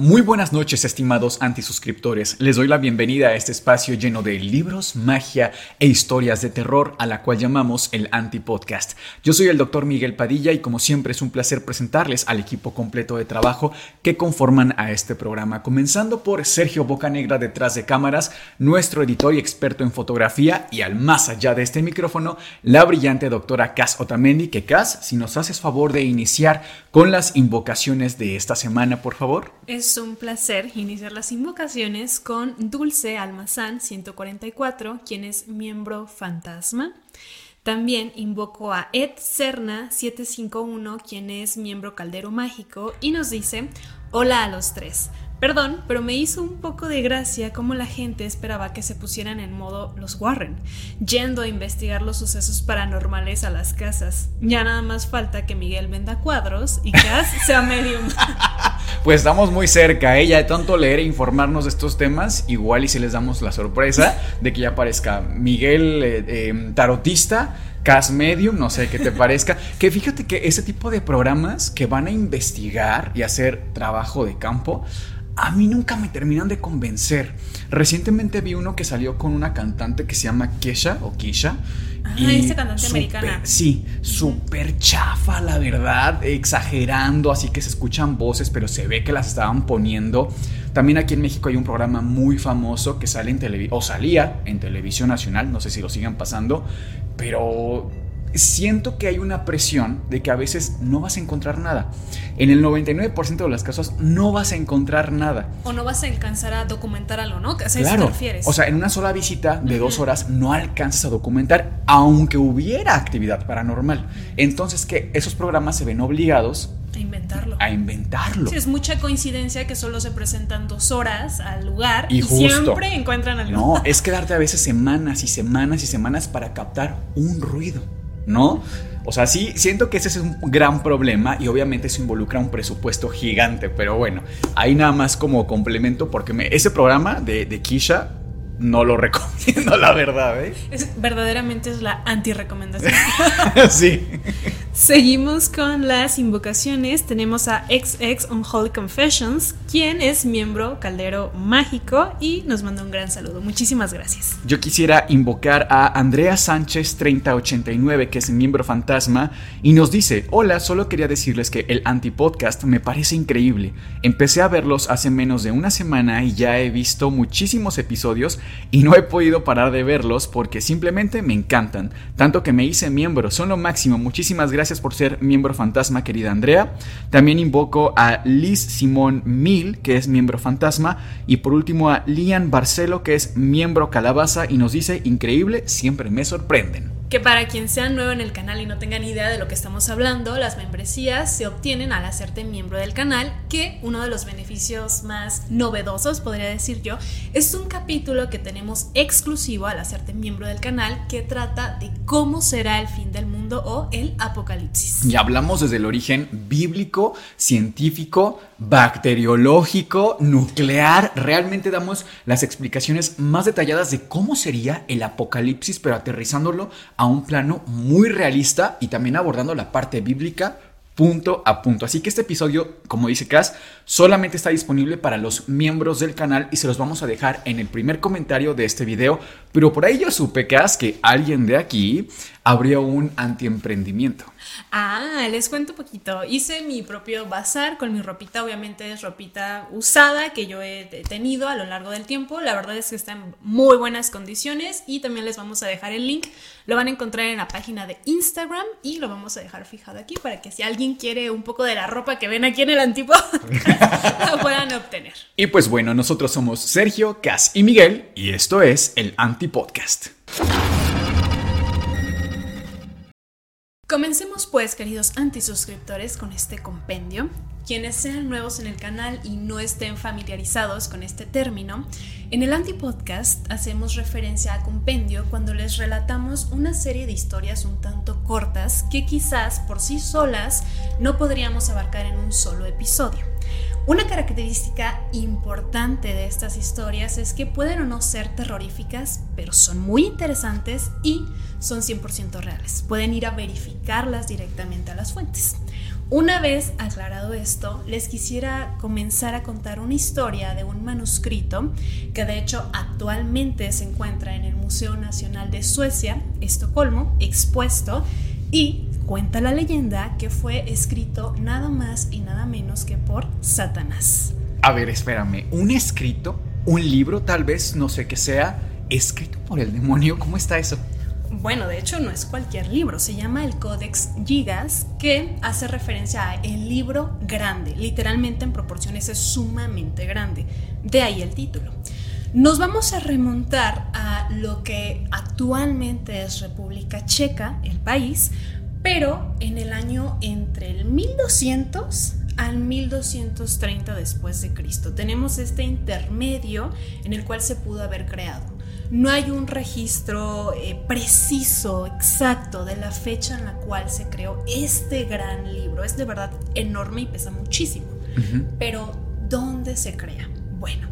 Muy buenas noches, estimados antisuscriptores. Les doy la bienvenida a este espacio lleno de libros, magia e historias de terror, a la cual llamamos el Antipodcast. Yo soy el doctor Miguel Padilla y como siempre es un placer presentarles al equipo completo de trabajo que conforman a este programa, comenzando por Sergio Bocanegra detrás de cámaras, nuestro editor y experto en fotografía, y al más allá de este micrófono, la brillante doctora Cas Otamendi, que Cas, si nos haces favor de iniciar con las invocaciones de esta semana, por favor. Un placer iniciar las invocaciones con Dulce Almazán 144, quien es miembro fantasma. También invoco a Ed Cerna 751, quien es miembro caldero mágico, y nos dice, hola a los tres. Perdón, pero me hizo un poco de gracia cómo la gente esperaba que se pusieran en modo los Warren, yendo a investigar los sucesos paranormales a las casas. Ya nada más falta que Miguel venda cuadros y Cass sea medium. Pues estamos muy cerca, ¿eh? Ya de tanto leer e informarnos de estos temas, igual y si les damos la sorpresa de que ya aparezca Miguel eh, eh, Tarotista, Cas Medium, no sé qué te parezca. Que fíjate que ese tipo de programas que van a investigar y hacer trabajo de campo, a mí nunca me terminan de convencer. Recientemente vi uno que salió con una cantante que se llama Kesha o Kisha. Ah, esta cantante americana. Sí, súper chafa, la verdad, exagerando, así que se escuchan voces, pero se ve que las estaban poniendo. También aquí en México hay un programa muy famoso que sale en televisión, o salía en televisión nacional, no sé si lo sigan pasando, pero siento que hay una presión de que a veces no vas a encontrar nada. En el 99% de las casos no vas a encontrar nada. O no vas a alcanzar a documentar algo, ¿no? ¿A eso claro. te refieres? O sea, en una sola visita de dos horas no alcanzas a documentar, aunque hubiera actividad paranormal. Entonces, que esos programas se ven obligados a inventarlo. A inventarlo. Sí, es mucha coincidencia que solo se presentan dos horas al lugar y, y justo, siempre encuentran algo. No, es quedarte a veces semanas y semanas y semanas para captar un ruido. ¿no? O sea, sí, siento que ese es un gran problema y obviamente eso involucra un presupuesto gigante, pero bueno, ahí nada más como complemento porque me, ese programa de, de Kisha no lo recomiendo, la verdad, ¿eh? Es, verdaderamente es la anti-recomendación. sí. Seguimos con las invocaciones. Tenemos a XX Unholy Confessions, quien es miembro caldero mágico y nos manda un gran saludo. Muchísimas gracias. Yo quisiera invocar a Andrea Sánchez 3089, que es miembro fantasma, y nos dice: Hola, solo quería decirles que el antipodcast me parece increíble. Empecé a verlos hace menos de una semana y ya he visto muchísimos episodios y no he podido parar de verlos porque simplemente me encantan. Tanto que me hice miembro, son lo máximo. Muchísimas gracias por ser miembro fantasma, querida Andrea. También invoco a Liz Simón Mil, que es miembro fantasma. Y por último a Lian Barcelo, que es miembro calabaza y nos dice, increíble, siempre me sorprenden. Que para quien sea nuevo en el canal y no tenga ni idea de lo que estamos hablando, las membresías se obtienen al hacerte miembro del canal, que uno de los beneficios más novedosos, podría decir yo, es un capítulo que tenemos exclusivo al hacerte miembro del canal que trata de cómo será el fin del mundo o el apocalipsis. Y hablamos desde el origen bíblico, científico, bacteriológico, nuclear. Realmente damos las explicaciones más detalladas de cómo sería el apocalipsis, pero aterrizándolo a un plano muy realista y también abordando la parte bíblica punto a punto. Así que este episodio, como dice Cass, solamente está disponible para los miembros del canal y se los vamos a dejar en el primer comentario de este video. Pero por ahí yo supe, Cass, que alguien de aquí abrió un antiemprendimiento. Ah, les cuento un poquito. Hice mi propio bazar con mi ropita, obviamente es ropita usada que yo he tenido a lo largo del tiempo. La verdad es que está en muy buenas condiciones y también les vamos a dejar el link. Lo van a encontrar en la página de Instagram y lo vamos a dejar fijado aquí para que si alguien quiere un poco de la ropa que ven aquí en el antiguo, lo puedan obtener. Y pues bueno, nosotros somos Sergio, Cas y Miguel y esto es el Antipodcast. Comencemos pues, queridos antisuscriptores, con este compendio. Quienes sean nuevos en el canal y no estén familiarizados con este término, en el Antipodcast hacemos referencia a compendio cuando les relatamos una serie de historias un tanto cortas que quizás por sí solas no podríamos abarcar en un solo episodio. Una característica importante de estas historias es que pueden o no ser terroríficas, pero son muy interesantes y son 100% reales. Pueden ir a verificarlas directamente a las fuentes. Una vez aclarado esto, les quisiera comenzar a contar una historia de un manuscrito que de hecho actualmente se encuentra en el Museo Nacional de Suecia, Estocolmo, expuesto y Cuenta la leyenda que fue escrito nada más y nada menos que por Satanás. A ver, espérame, ¿un escrito? ¿Un libro tal vez? No sé qué sea. ¿Escrito por el demonio? ¿Cómo está eso? Bueno, de hecho no es cualquier libro, se llama el Codex Gigas, que hace referencia a el libro grande, literalmente en proporciones es sumamente grande, de ahí el título. Nos vamos a remontar a lo que actualmente es República Checa, el país, pero en el año entre el 1200 al 1230 después de Cristo. Tenemos este intermedio en el cual se pudo haber creado. No hay un registro eh, preciso, exacto, de la fecha en la cual se creó este gran libro. Es de verdad enorme y pesa muchísimo. Pero, ¿dónde se crea? Bueno,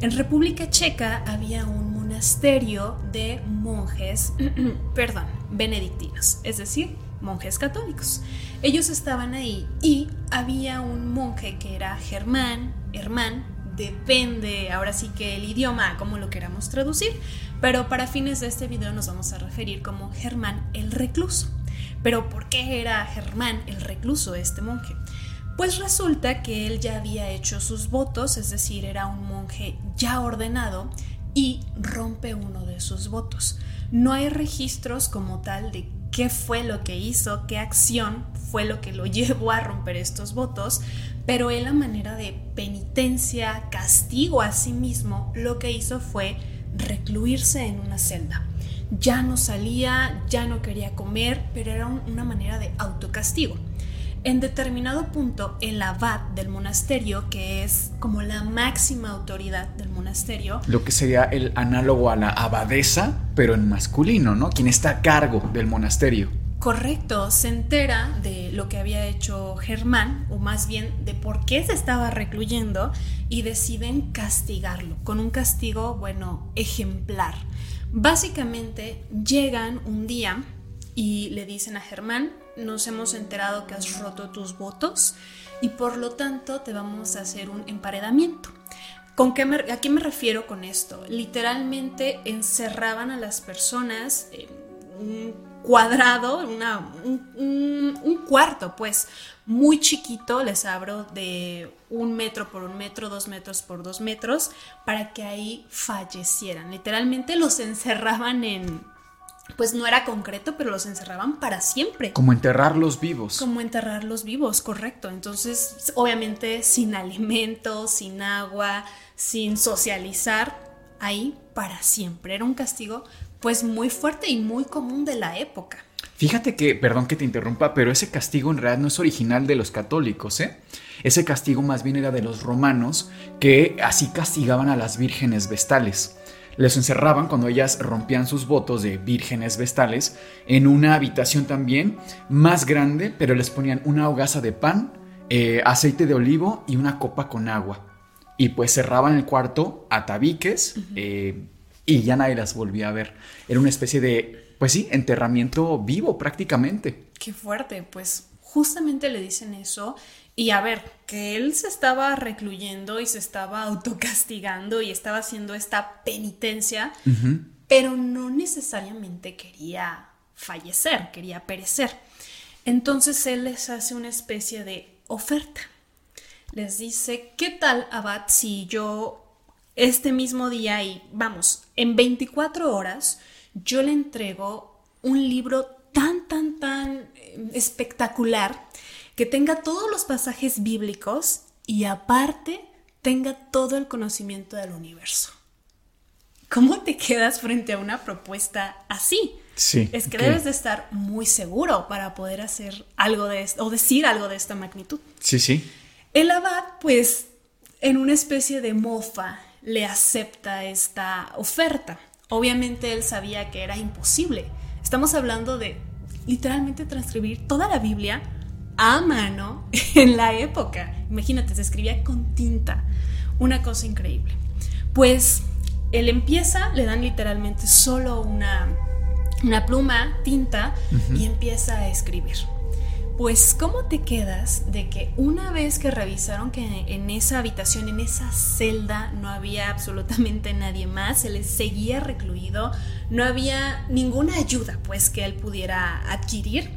en República Checa había un monasterio de monjes, perdón, benedictinos, es decir, monjes católicos. Ellos estaban ahí y había un monje que era Germán, Hermán, depende ahora sí que el idioma, como lo queramos traducir, pero para fines de este video nos vamos a referir como Germán el recluso. Pero ¿por qué era Germán el recluso este monje? Pues resulta que él ya había hecho sus votos, es decir, era un monje ya ordenado y rompe uno de sus votos. No hay registros como tal de qué fue lo que hizo, qué acción fue lo que lo llevó a romper estos votos, pero él a manera de penitencia, castigo a sí mismo, lo que hizo fue recluirse en una celda. Ya no salía, ya no quería comer, pero era una manera de autocastigo. En determinado punto, el abad del monasterio, que es como la máxima autoridad del monasterio, lo que sería el análogo a la abadesa, pero en masculino, ¿no? Quien está a cargo del monasterio. Correcto, se entera de lo que había hecho Germán, o más bien de por qué se estaba recluyendo, y deciden castigarlo, con un castigo, bueno, ejemplar. Básicamente llegan un día y le dicen a Germán, nos hemos enterado que has roto tus votos y por lo tanto te vamos a hacer un emparedamiento. ¿Con qué ¿A qué me refiero con esto? Literalmente encerraban a las personas un cuadrado, una, un, un, cuarto, pues muy chiquito, les abro de un metro por un metro, dos metros por dos metros, para que ahí fallecieran. Literalmente los encerraban en, pues no era concreto, pero los encerraban para siempre. Como enterrarlos vivos. Como enterrarlos vivos, correcto. Entonces, obviamente sin alimento, sin agua, sin socializar, ahí para siempre. Era un castigo pues muy fuerte y muy común de la época. Fíjate que, perdón que te interrumpa, pero ese castigo en realidad no es original de los católicos, ¿eh? Ese castigo más bien era de los romanos que así castigaban a las vírgenes vestales les encerraban cuando ellas rompían sus votos de vírgenes vestales en una habitación también más grande, pero les ponían una hogaza de pan, eh, aceite de olivo y una copa con agua. Y pues cerraban el cuarto a tabiques eh, y ya nadie las volvía a ver. Era una especie de, pues sí, enterramiento vivo prácticamente. Qué fuerte, pues justamente le dicen eso y a ver, que él se estaba recluyendo y se estaba autocastigando y estaba haciendo esta penitencia, pero no necesariamente quería fallecer, quería perecer. Entonces él les hace una especie de oferta. Les dice, ¿qué tal, Abad, si yo este mismo día y vamos, en 24 horas, yo le entrego un libro tan, tan, tan eh, espectacular que tenga todos los pasajes bíblicos y aparte tenga todo el conocimiento del universo. ¿Cómo te quedas frente a una propuesta así? Sí. Es que debes de estar muy seguro para poder hacer algo de esto o decir algo de esta magnitud. Sí, sí. El abad, pues, en una especie de mofa, le acepta esta oferta. Obviamente él sabía que era imposible. Estamos hablando de literalmente transcribir toda la Biblia a mano en la época. Imagínate, se escribía con tinta. Una cosa increíble. Pues él empieza, le dan literalmente solo una, una pluma, tinta, y empieza a escribir. Pues, ¿cómo te quedas de que una vez que revisaron que en esa habitación, en esa celda, no había absolutamente nadie más, se les seguía recluido, no había ninguna ayuda pues que él pudiera adquirir?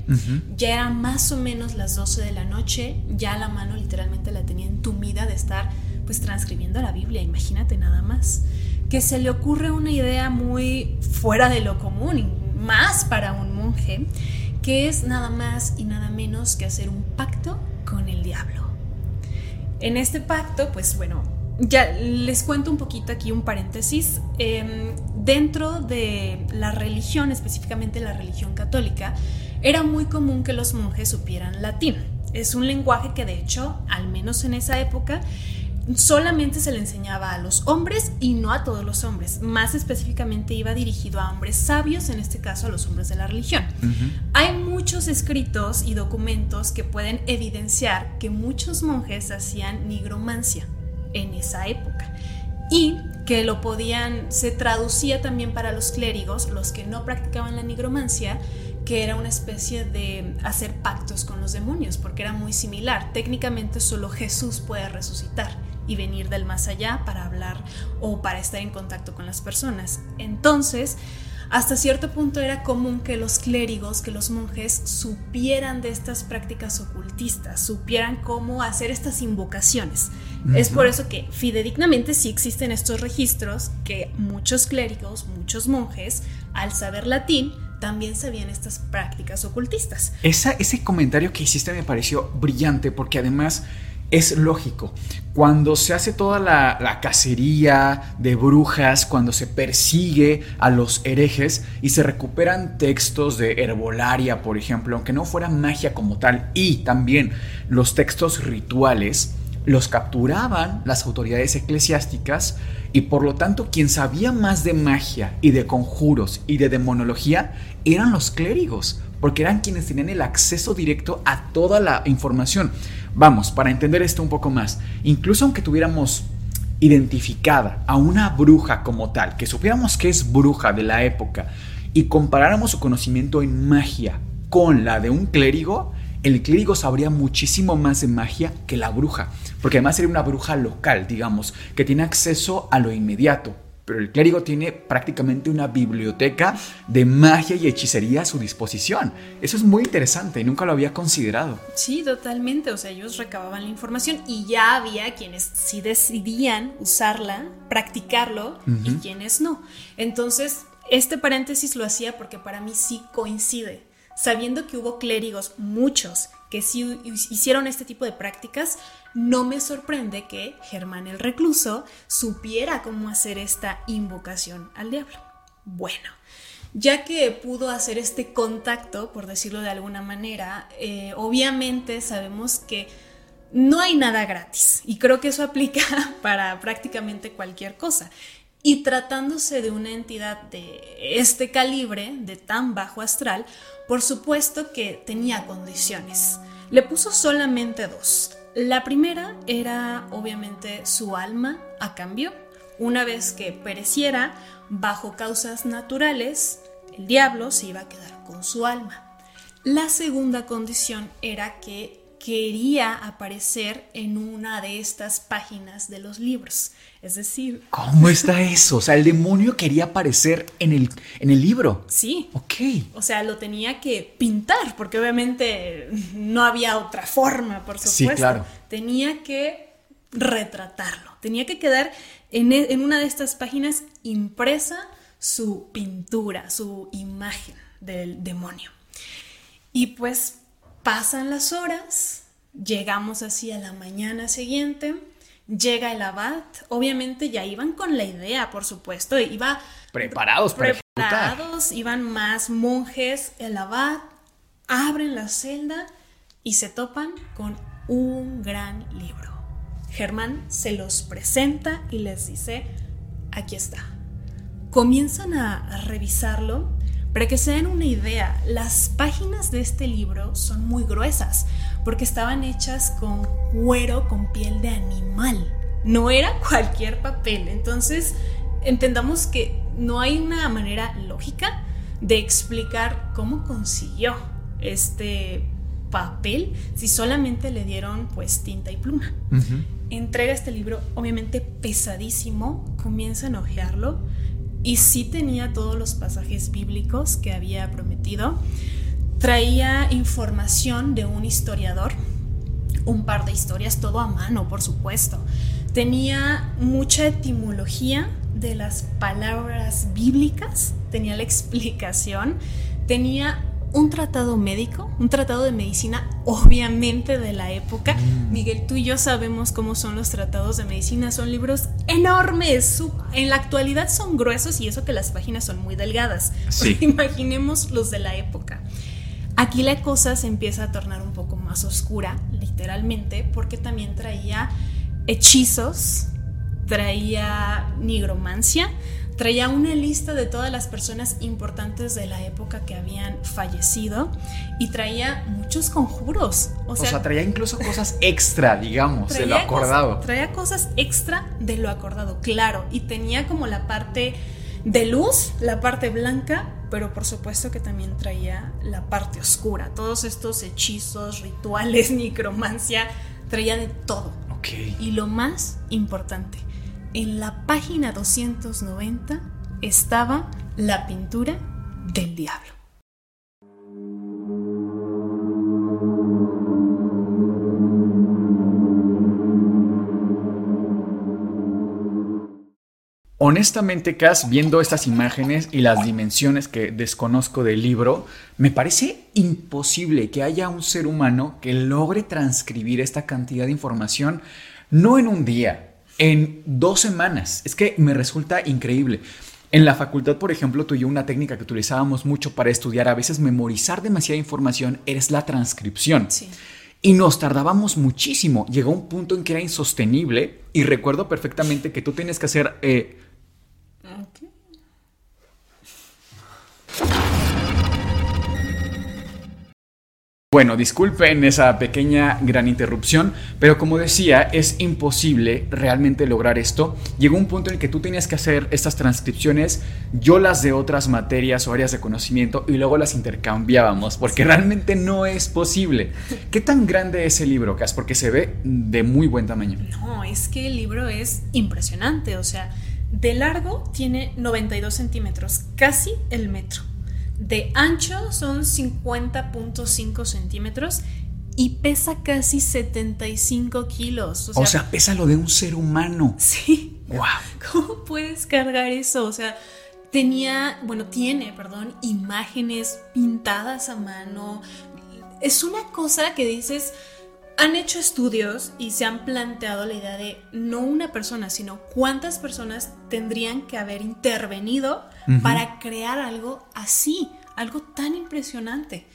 Ya eran más o menos las 12 de la noche, ya la mano literalmente la tenía entumida de estar pues transcribiendo la Biblia, imagínate nada más. Que se le ocurre una idea muy fuera de lo común, más para un monje que es nada más y nada menos que hacer un pacto con el diablo. En este pacto, pues bueno, ya les cuento un poquito aquí un paréntesis. Em, dentro de la religión, específicamente la religión católica, era muy común que los monjes supieran latín. Es un lenguaje que de hecho, al menos en esa época, solamente se le enseñaba a los hombres y no a todos los hombres. Más específicamente iba dirigido a hombres sabios, en este caso a los hombres de la religión. Hay muchos escritos y documentos que pueden evidenciar que muchos monjes hacían nigromancia en esa época y que lo podían, se traducía también para los clérigos, los que no practicaban la nigromancia, que era una especie de hacer pactos con los demonios, porque era muy similar. Técnicamente solo Jesús puede resucitar y venir del más allá para hablar o para estar en contacto con las personas. Entonces, hasta cierto punto era común que los clérigos, que los monjes supieran de estas prácticas ocultistas, supieran cómo hacer estas invocaciones. Es por eso que fidedignamente sí existen estos registros que muchos clérigos, muchos monjes, al saber latín, también sabían estas prácticas ocultistas. Esa, ese comentario que hiciste me pareció brillante porque además es lógico. Cuando se hace toda la, cacería de brujas, cuando se persigue a los herejes y se recuperan textos de herbolaria, por ejemplo, aunque no fuera magia como tal, y también los textos rituales, los capturaban las autoridades eclesiásticas y por lo tanto quien sabía más de magia y de conjuros y de demonología eran los clérigos, porque eran quienes tenían el acceso directo a toda la información. Vamos, para entender esto un poco más, incluso aunque tuviéramos identificada a una bruja como tal, que supiéramos que es bruja de la época y comparáramos su conocimiento en magia con la de un clérigo, el clérigo sabría muchísimo más de magia que la bruja, porque además sería una bruja local, digamos, que tiene acceso a lo inmediato, pero el clérigo tiene prácticamente una biblioteca de magia y hechicería a su disposición. Eso es muy interesante, nunca lo había considerado. Sí, totalmente, o sea, ellos recababan la información y ya había quienes sí decidían usarla, practicarlo y quienes no. Entonces, este paréntesis lo hacía porque para mí sí coincide. Sabiendo que hubo clérigos, muchos, que sí hicieron este tipo de prácticas, no me sorprende que Germán el recluso supiera cómo hacer esta invocación al diablo. Bueno, ya que pudo hacer este contacto, por decirlo de alguna manera, eh, obviamente sabemos que no hay nada gratis y creo que eso aplica para prácticamente cualquier cosa. Y tratándose de una entidad de este calibre, de tan bajo astral, por supuesto que tenía condiciones. Le puso solamente dos. La primera era obviamente su alma a cambio. Una vez que pereciera bajo causas naturales, el diablo se iba a quedar con su alma. La segunda condición era que quería aparecer en una de estas páginas de los libros. Es decir... ¿Cómo está eso? O sea, el demonio quería aparecer en el, en el libro. Sí. Ok. O sea, lo tenía que pintar, porque obviamente no había otra forma, por supuesto. Sí, claro. Tenía que retratarlo. Tenía que quedar en, e, en una de estas páginas impresa su pintura, su imagen del demonio. Y pues pasan las horas, llegamos así a la mañana siguiente, llega el abad, obviamente ya iban con la idea, por supuesto, iba preparados para preparados, iban más monjes, el abad, abren la celda y se topan con un gran libro. Germán se los presenta y les dice, aquí está. Comienzan a revisarlo para que se den una idea, las páginas de este libro son muy gruesas porque estaban hechas con cuero con piel de animal. No era cualquier papel. Entonces, entendamos que no hay una manera lógica de explicar cómo consiguió este papel si solamente le dieron pues tinta y pluma. Entrega este libro obviamente pesadísimo, comienzan a ojearlo y sí tenía todos los pasajes bíblicos que había prometido. Traía información de un historiador, un par de historias, todo a mano, por supuesto. Tenía mucha etimología de las palabras bíblicas, tenía la explicación, tenía un tratado médico, un tratado de medicina, obviamente de la época. Mm. Miguel, tú y yo sabemos cómo son los tratados de medicina, son libros enormes, en la actualidad son gruesos y eso que las páginas son muy delgadas. Imaginemos los de la época. Aquí la cosa se empieza a tornar un poco más oscura, literalmente, porque también traía hechizos, traía nigromancia, traía una lista de todas las personas importantes de la época que habían fallecido y traía muchos conjuros. O sea, traía incluso cosas extra, digamos, de lo acordado. traía cosas extra de lo acordado, claro, y tenía como la parte de luz, la parte blanca, pero por supuesto que también traía la parte oscura, todos estos hechizos, rituales, necromancia, traía de todo. Okay. Y lo más importante, en la página 290 estaba la pintura del diablo. Honestamente, Cass, viendo estas imágenes y las dimensiones que desconozco del libro, me parece imposible que haya un ser humano que logre transcribir esta cantidad de información no en un día, en dos semanas. Es que me resulta increíble. En la facultad, por ejemplo, tú y yo una técnica que utilizábamos mucho para estudiar, a veces memorizar demasiada información, es la transcripción. Y nos tardábamos muchísimo. Llegó un punto en que era insostenible y recuerdo perfectamente que tú tienes que hacer... Eh, Bueno, disculpen esa pequeña gran interrupción, pero como decía, es imposible realmente lograr esto. Llegó un punto en el que tú tenías que hacer estas transcripciones, yo las de otras materias o áreas de conocimiento y luego las intercambiábamos, porque realmente no es posible. ¿Qué tan grande es el libro, Cas? Porque se ve de muy buen tamaño. No, es que el libro es impresionante, o sea, de largo tiene 92 centímetros, casi el metro de ancho son 50.5 centímetros y pesa casi 75 kilos. O sea, pesa lo de un ser humano. Sí. Wow. ¿Cómo puedes cargar eso? O sea, tenía, bueno, tiene, perdón, imágenes pintadas a mano. Es una cosa que dices, han hecho estudios y se han planteado la idea de no una persona, sino cuántas personas tendrían que haber intervenido para crear algo así, algo tan impresionante.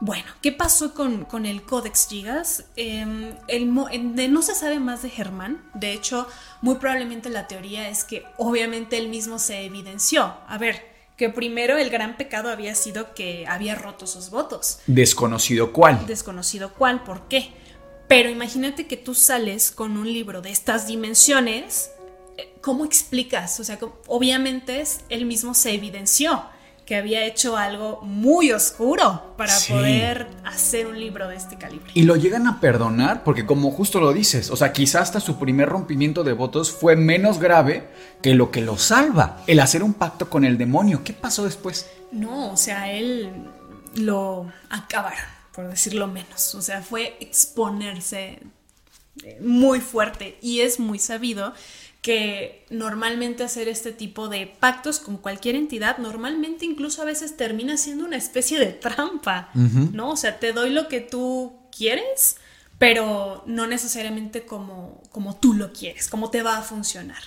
Bueno, ¿qué pasó con, el Codex Gigas? Em, no se sabe más de Germán. De hecho, muy probablemente la teoría es que obviamente él mismo se evidenció. A ver, que primero el gran pecado había sido que había roto sus votos. Desconocido cuál. Desconocido cuál, ¿por qué? Pero imagínate que tú sales con un libro de estas dimensiones, eh, ¿cómo explicas? O sea, obviamente él mismo se evidenció que había hecho algo muy oscuro para poder hacer un libro de este calibre. Y lo llegan a perdonar porque como justo lo dices, o sea, quizás hasta su primer rompimiento de votos fue menos grave que lo que lo salva, el hacer un pacto con el demonio. ¿Qué pasó después? No, o sea, él lo acabaron, por decirlo menos. O sea, fue exponerse muy fuerte y es muy sabido que normalmente hacer este tipo de pactos con cualquier entidad, normalmente incluso a veces termina siendo una especie de trampa, ¿no? O sea, te doy lo que tú quieres, pero no necesariamente como, como tú lo quieres, como te va a funcionar.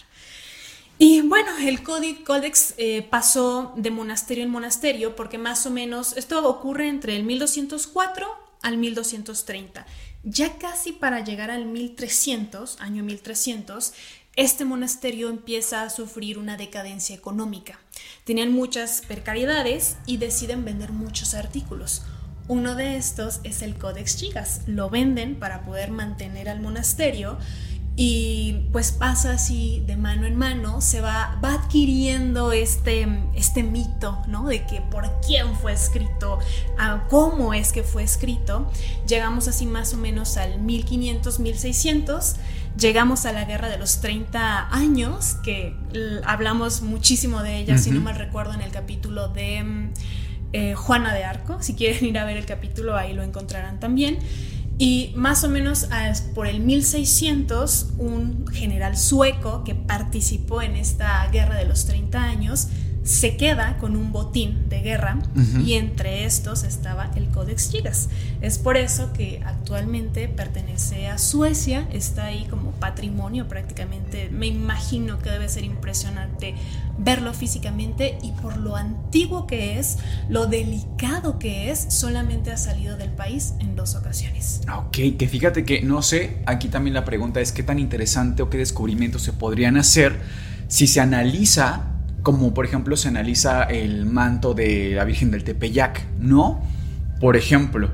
Y bueno, el Códex eh, pasó de monasterio en monasterio porque más o menos esto ocurre entre el 1204 al 1230. Ya casi para llegar al 1300, año 1300, este monasterio empieza a sufrir una decadencia económica. Tenían muchas precariedades y deciden vender muchos artículos. Uno de estos es el Codex Gigas. Lo venden para poder mantener al monasterio y pues pasa así de mano en mano, se va, va adquiriendo este, este mito, ¿no? De que por quién fue escrito, cómo es que fue escrito. Llegamos así más o menos al 1500, 1600 Llegamos a la guerra de los 30 años, que hablamos muchísimo de ella, si no mal recuerdo, en el capítulo de mm, eh, Juana de Arco. Si quieren ir a ver el capítulo, ahí lo encontrarán también. Y más o menos por el 1600, un general sueco que participó en esta guerra de los 30 años se queda con un botín de guerra y entre estos estaba el Codex Gigas. Es por eso que actualmente pertenece a Suecia, está ahí como patrimonio prácticamente. Me imagino que debe ser impresionante verlo físicamente y por lo antiguo que es, lo delicado que es, solamente ha salido del país en dos ocasiones. Ok, que fíjate que no sé, aquí también la pregunta es qué tan interesante o qué descubrimientos se podrían hacer si se analiza como por ejemplo se analiza el manto de la Virgen del Tepeyac, ¿no? Por ejemplo,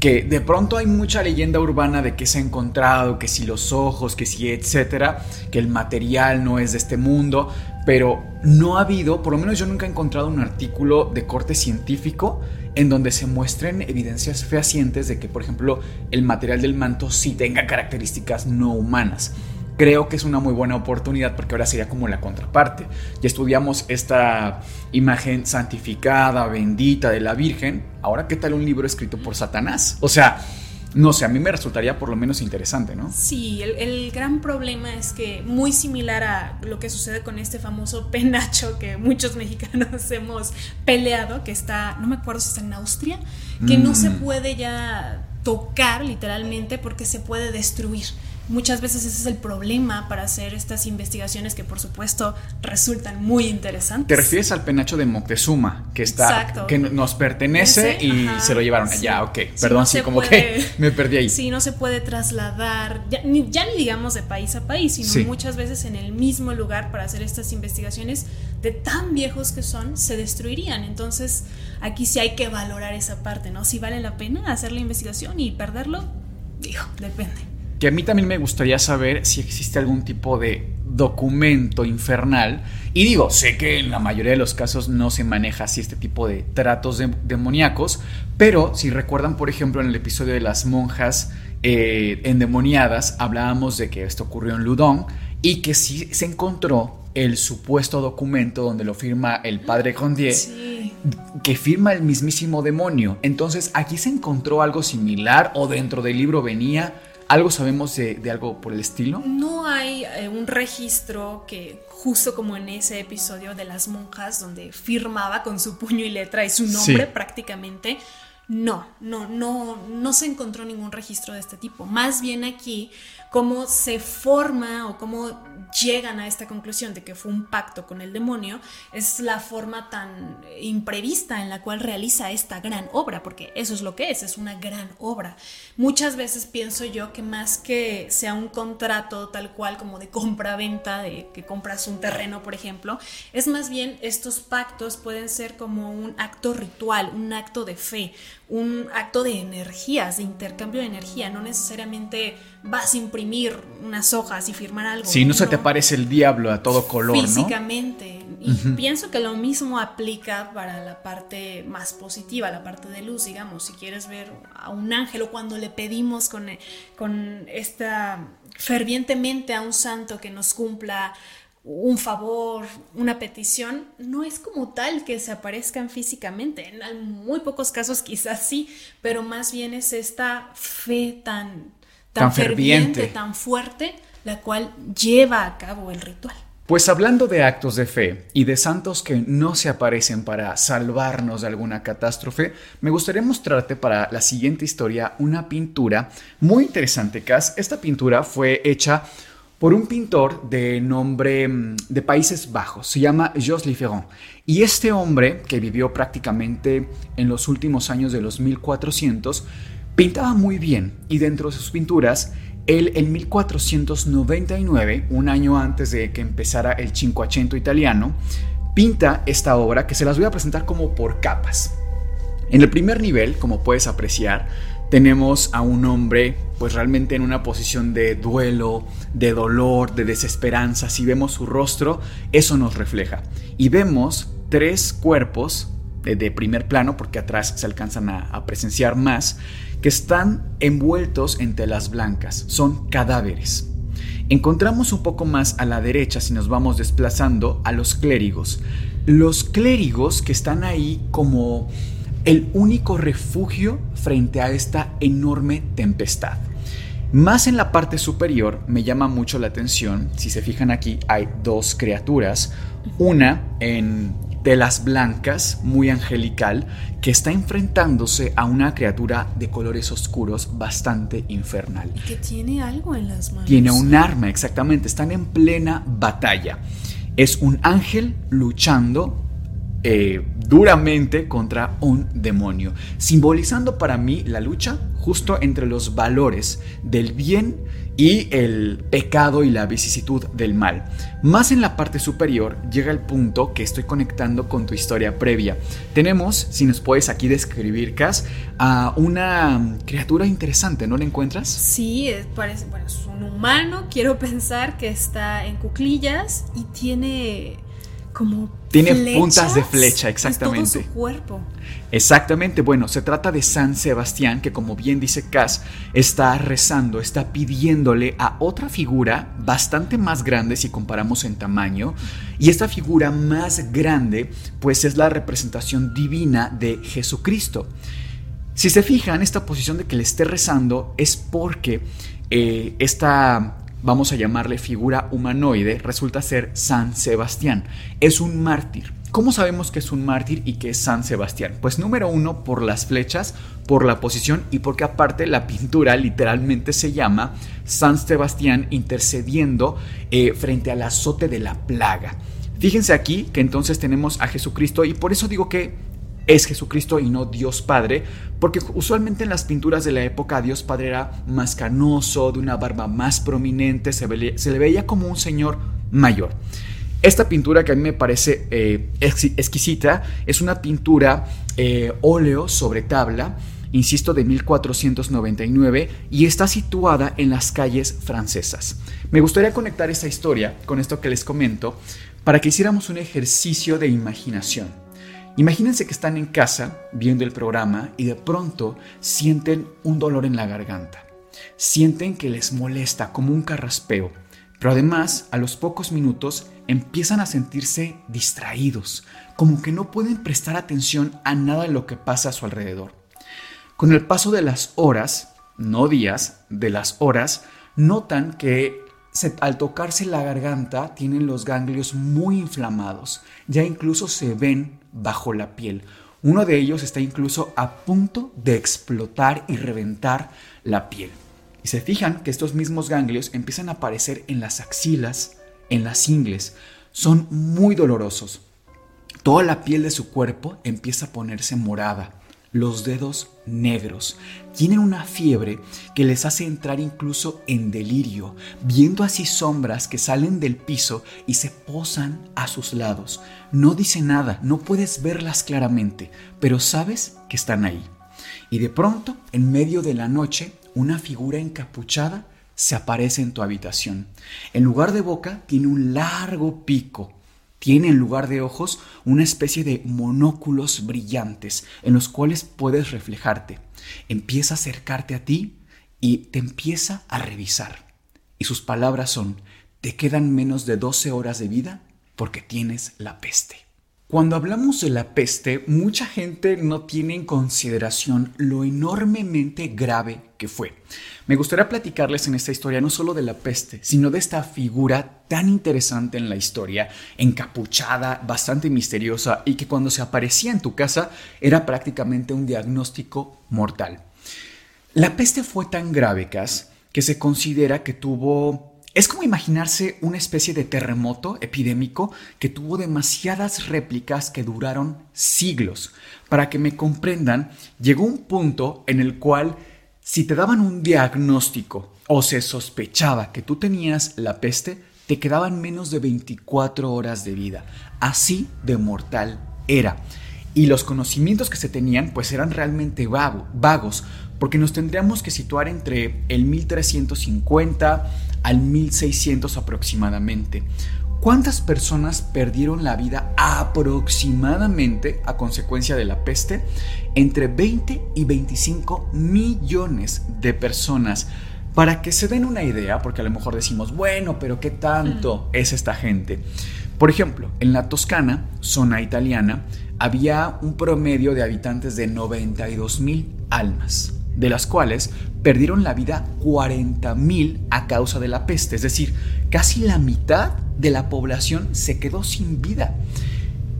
que de pronto hay mucha leyenda urbana de que se ha encontrado, que si los ojos, que si etcétera, que el material no es de este mundo, pero no ha habido, por lo menos yo nunca he encontrado un artículo de corte científico en donde se muestren evidencias fehacientes de que, por ejemplo, el material del manto sí tenga características no humanas creo que es una muy buena oportunidad porque ahora sería como la contraparte. Ya estudiamos esta imagen santificada, bendita de la Virgen. Ahora, ¿qué tal un libro escrito por Satanás? O sea, no sé, a mí me resultaría por lo menos interesante, ¿no? Sí, el, gran problema es que muy similar a lo que sucede con este famoso penacho que muchos mexicanos hemos peleado, que está, no me acuerdo si está en Austria, que no se mm. puede ya tocar literalmente porque se puede destruir. Muchas veces ese es el problema para hacer estas investigaciones que por supuesto resultan muy interesantes. Te refieres al penacho de Moctezuma, que está que nos pertenece y se lo llevaron allá, ok. Perdón, sí, como que me perdí ahí. Sí, no se puede trasladar, ya ni, digamos de país a país, sino muchas veces en el mismo lugar para hacer estas investigaciones de tan viejos que son, se destruirían. Entonces, aquí sí hay que valorar esa parte, ¿no? Si vale la pena hacer la investigación y perderlo, digo, depende que a mí también me gustaría saber si existe algún tipo de documento infernal. Y digo, sé que en la mayoría de los casos no se maneja así este tipo de tratos demoníacos, pero si recuerdan, por ejemplo, en el episodio de las monjas eh, endemoniadas, hablábamos de que esto ocurrió en Ludón y que sí se encontró el supuesto documento donde lo firma el padre Condier, que firma el mismísimo demonio. Entonces, aquí se encontró algo similar o dentro del libro venía ¿Algo sabemos de, algo por el estilo? No hay eh, un registro que, justo como en ese episodio de las monjas, donde firmaba con su puño y letra y su nombre prácticamente, no, no, no, no se encontró ningún registro de este tipo. Más bien aquí, cómo se forma o cómo llegan a esta conclusión de que fue un pacto con el demonio, es la forma tan imprevista en la cual realiza esta gran obra, porque eso es lo que es, es una gran obra. Muchas veces pienso yo que más que sea un contrato tal cual como de compra-venta, de que compras un terreno, por ejemplo, es más bien estos pactos pueden ser como un acto ritual, un acto de fe, un acto de energías, de intercambio de energía, no necesariamente vas a imprimir unas hojas y firmar algo. Si no, se te parece el diablo a todo color, físicamente, Y pienso que lo mismo aplica para la parte más positiva, la parte de luz, digamos, si quieres ver a un ángel o cuando le pedimos con, con esta fervientemente a un santo que nos cumpla un favor, una petición, no es como tal que se aparezcan físicamente. En muy pocos casos quizás sí, pero más bien es esta fe tan, tan, ferviente, tan fuerte, la cual lleva a cabo el ritual. Pues hablando de actos de fe y de santos que no se aparecen para salvarnos de alguna catástrofe, me gustaría mostrarte para la siguiente historia una pintura muy interesante, Cas. Esta pintura fue hecha por un pintor de nombre mm, de Países Bajos, se llama Jos Ferrand. Y este hombre, que vivió prácticamente en los últimos años de los 1400, pintaba muy bien y dentro de sus pinturas, él en 1499, un año antes de que empezara el Cinquecento italiano, pinta esta obra que se las voy a presentar como por capas. En el primer nivel, como puedes apreciar, tenemos a un hombre pues realmente en una posición de duelo, de dolor, de desesperanza. Si vemos su rostro, eso nos refleja. Y vemos tres cuerpos de, primer plano, porque atrás se alcanzan a, presenciar más, que están envueltos en telas blancas. Son cadáveres. Encontramos un poco más a la derecha, si nos vamos desplazando, a los clérigos. Los clérigos que están ahí como el único refugio frente a esta enorme tempestad. Más en la parte superior me llama mucho la atención, si se fijan aquí hay dos criaturas, una en telas blancas, muy angelical, que está enfrentándose a una criatura de colores oscuros bastante infernal. Y que tiene algo en las manos. Tiene un arma, exactamente, están en plena batalla. Es un ángel luchando eh, duramente contra un demonio, simbolizando para mí la lucha justo entre los valores del bien y el pecado y la vicisitud del mal. Más en la parte superior llega el punto que estoy conectando con tu historia previa. Tenemos, si nos puedes aquí describir, Cas, a una criatura interesante, ¿no la encuentras? Sí, parece, bueno, es un humano, quiero pensar que está en cuclillas y tiene como tiene puntas de flecha, exactamente. todo su cuerpo. Exactamente, bueno, se trata de San Sebastián, que como bien dice Cass, está rezando, está pidiéndole a otra figura bastante más grande si comparamos en tamaño, y esta figura más grande, pues es la representación divina de Jesucristo. Si se fijan, esta posición de que le esté rezando es porque eh, esta vamos a llamarle figura humanoide, resulta ser San Sebastián. Es un mártir. ¿Cómo sabemos que es un mártir y que es San Sebastián? Pues número uno, por las flechas, por la posición y porque aparte la pintura literalmente se llama San Sebastián intercediendo eh, frente al azote de la plaga. Fíjense aquí que entonces tenemos a Jesucristo y por eso digo que es Jesucristo y no Dios Padre, porque usualmente en las pinturas de la época Dios Padre era más canoso, de una barba más prominente, se, le veía como un señor mayor. Esta pintura que a mí me parece eh, exquisita es una pintura eh, óleo sobre tabla, insisto, de 1499 y está situada en las calles francesas. Me gustaría conectar esta historia con esto que les comento para que hiciéramos un ejercicio de imaginación. Imagínense que están en casa viendo el programa y de pronto sienten un dolor en la garganta. Sienten que les molesta como un carraspeo, pero además a los pocos minutos empiezan a sentirse distraídos, como que no pueden prestar atención a nada de lo que pasa a su alrededor. Con el paso de las horas, no días, de las horas, notan que al tocarse la garganta tienen los ganglios muy inflamados, ya incluso se ven bajo la piel. Uno de ellos está incluso a punto de explotar y reventar la piel. Y se fijan que estos mismos ganglios empiezan a aparecer en las axilas, en las ingles. Son muy dolorosos. Toda la piel de su cuerpo empieza a ponerse morada los dedos negros. Tienen una fiebre que les hace entrar incluso en delirio, viendo así sombras que salen del piso y se posan a sus lados. No dice nada, no puedes verlas claramente, pero sabes que están ahí. Y de pronto, en medio de la noche, una figura encapuchada se aparece en tu habitación. En lugar de boca, tiene un largo pico tiene en lugar de ojos una especie de monóculos brillantes en los cuales puedes reflejarte. Empieza a acercarte a ti y te empieza a revisar. Y sus palabras son, te quedan menos de 12 horas de vida porque tienes la peste. Cuando hablamos de la peste, mucha gente no tiene en consideración lo enormemente grave que fue. Me gustaría platicarles en esta historia no solo de la peste, sino de esta figura tan interesante en la historia, encapuchada, bastante misteriosa y que cuando se aparecía en tu casa era prácticamente un diagnóstico mortal. La peste fue tan grave, Cas, que se considera que tuvo es como imaginarse una especie de terremoto epidémico que tuvo demasiadas réplicas que duraron siglos. Para que me comprendan, llegó un punto en el cual si te daban un diagnóstico o se sospechaba que tú tenías la peste, te quedaban menos de 24 horas de vida. Así de mortal era. Y los conocimientos que se tenían pues eran realmente vagos, porque nos tendríamos que situar entre el 1350 al 1600 aproximadamente. ¿Cuántas personas perdieron la vida aproximadamente a consecuencia de la peste? Entre 20 y 25 millones de personas. Para que se den una idea, porque a lo mejor decimos, bueno, pero ¿qué tanto es esta gente? Por ejemplo, en la Toscana, zona italiana, había un promedio de habitantes de 92 mil almas de las cuales perdieron la vida 40.000 a causa de la peste, es decir, casi la mitad de la población se quedó sin vida.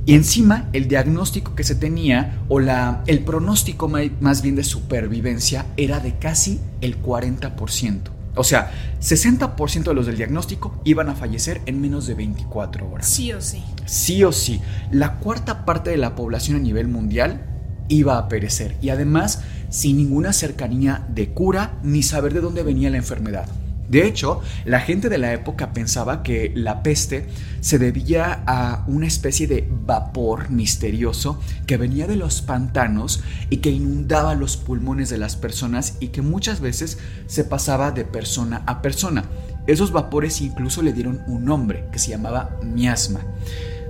Y encima el diagnóstico que se tenía o la, el pronóstico más bien de supervivencia era de casi el 40%. O sea, 60% de los del diagnóstico iban a fallecer en menos de 24 horas. Sí o sí. Sí o sí. La cuarta parte de la población a nivel mundial iba a perecer. Y además sin ninguna cercanía de cura ni saber de dónde venía la enfermedad. De hecho, la gente de la época pensaba que la peste se debía a una especie de vapor misterioso que venía de los pantanos y que inundaba los pulmones de las personas y que muchas veces se pasaba de persona a persona. Esos vapores incluso le dieron un nombre que se llamaba miasma.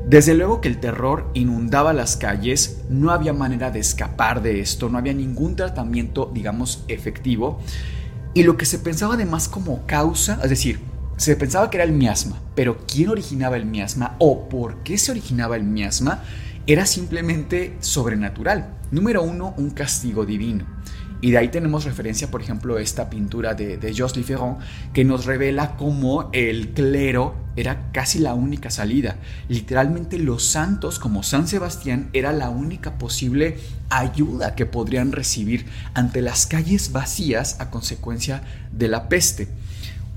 Desde luego que el terror inundaba las calles, no había manera de escapar de esto, no había ningún tratamiento, digamos, efectivo. Y lo que se pensaba además como causa, es decir, se pensaba que era el miasma, pero ¿quién originaba el miasma o por qué se originaba el miasma? Era simplemente sobrenatural. Número uno, un castigo divino. Y de ahí tenemos referencia, por ejemplo, esta pintura de, de Jos Ferron, que nos revela cómo el clero era casi la única salida. Literalmente los santos, como San Sebastián, era la única posible ayuda que podrían recibir ante las calles vacías a consecuencia de la peste.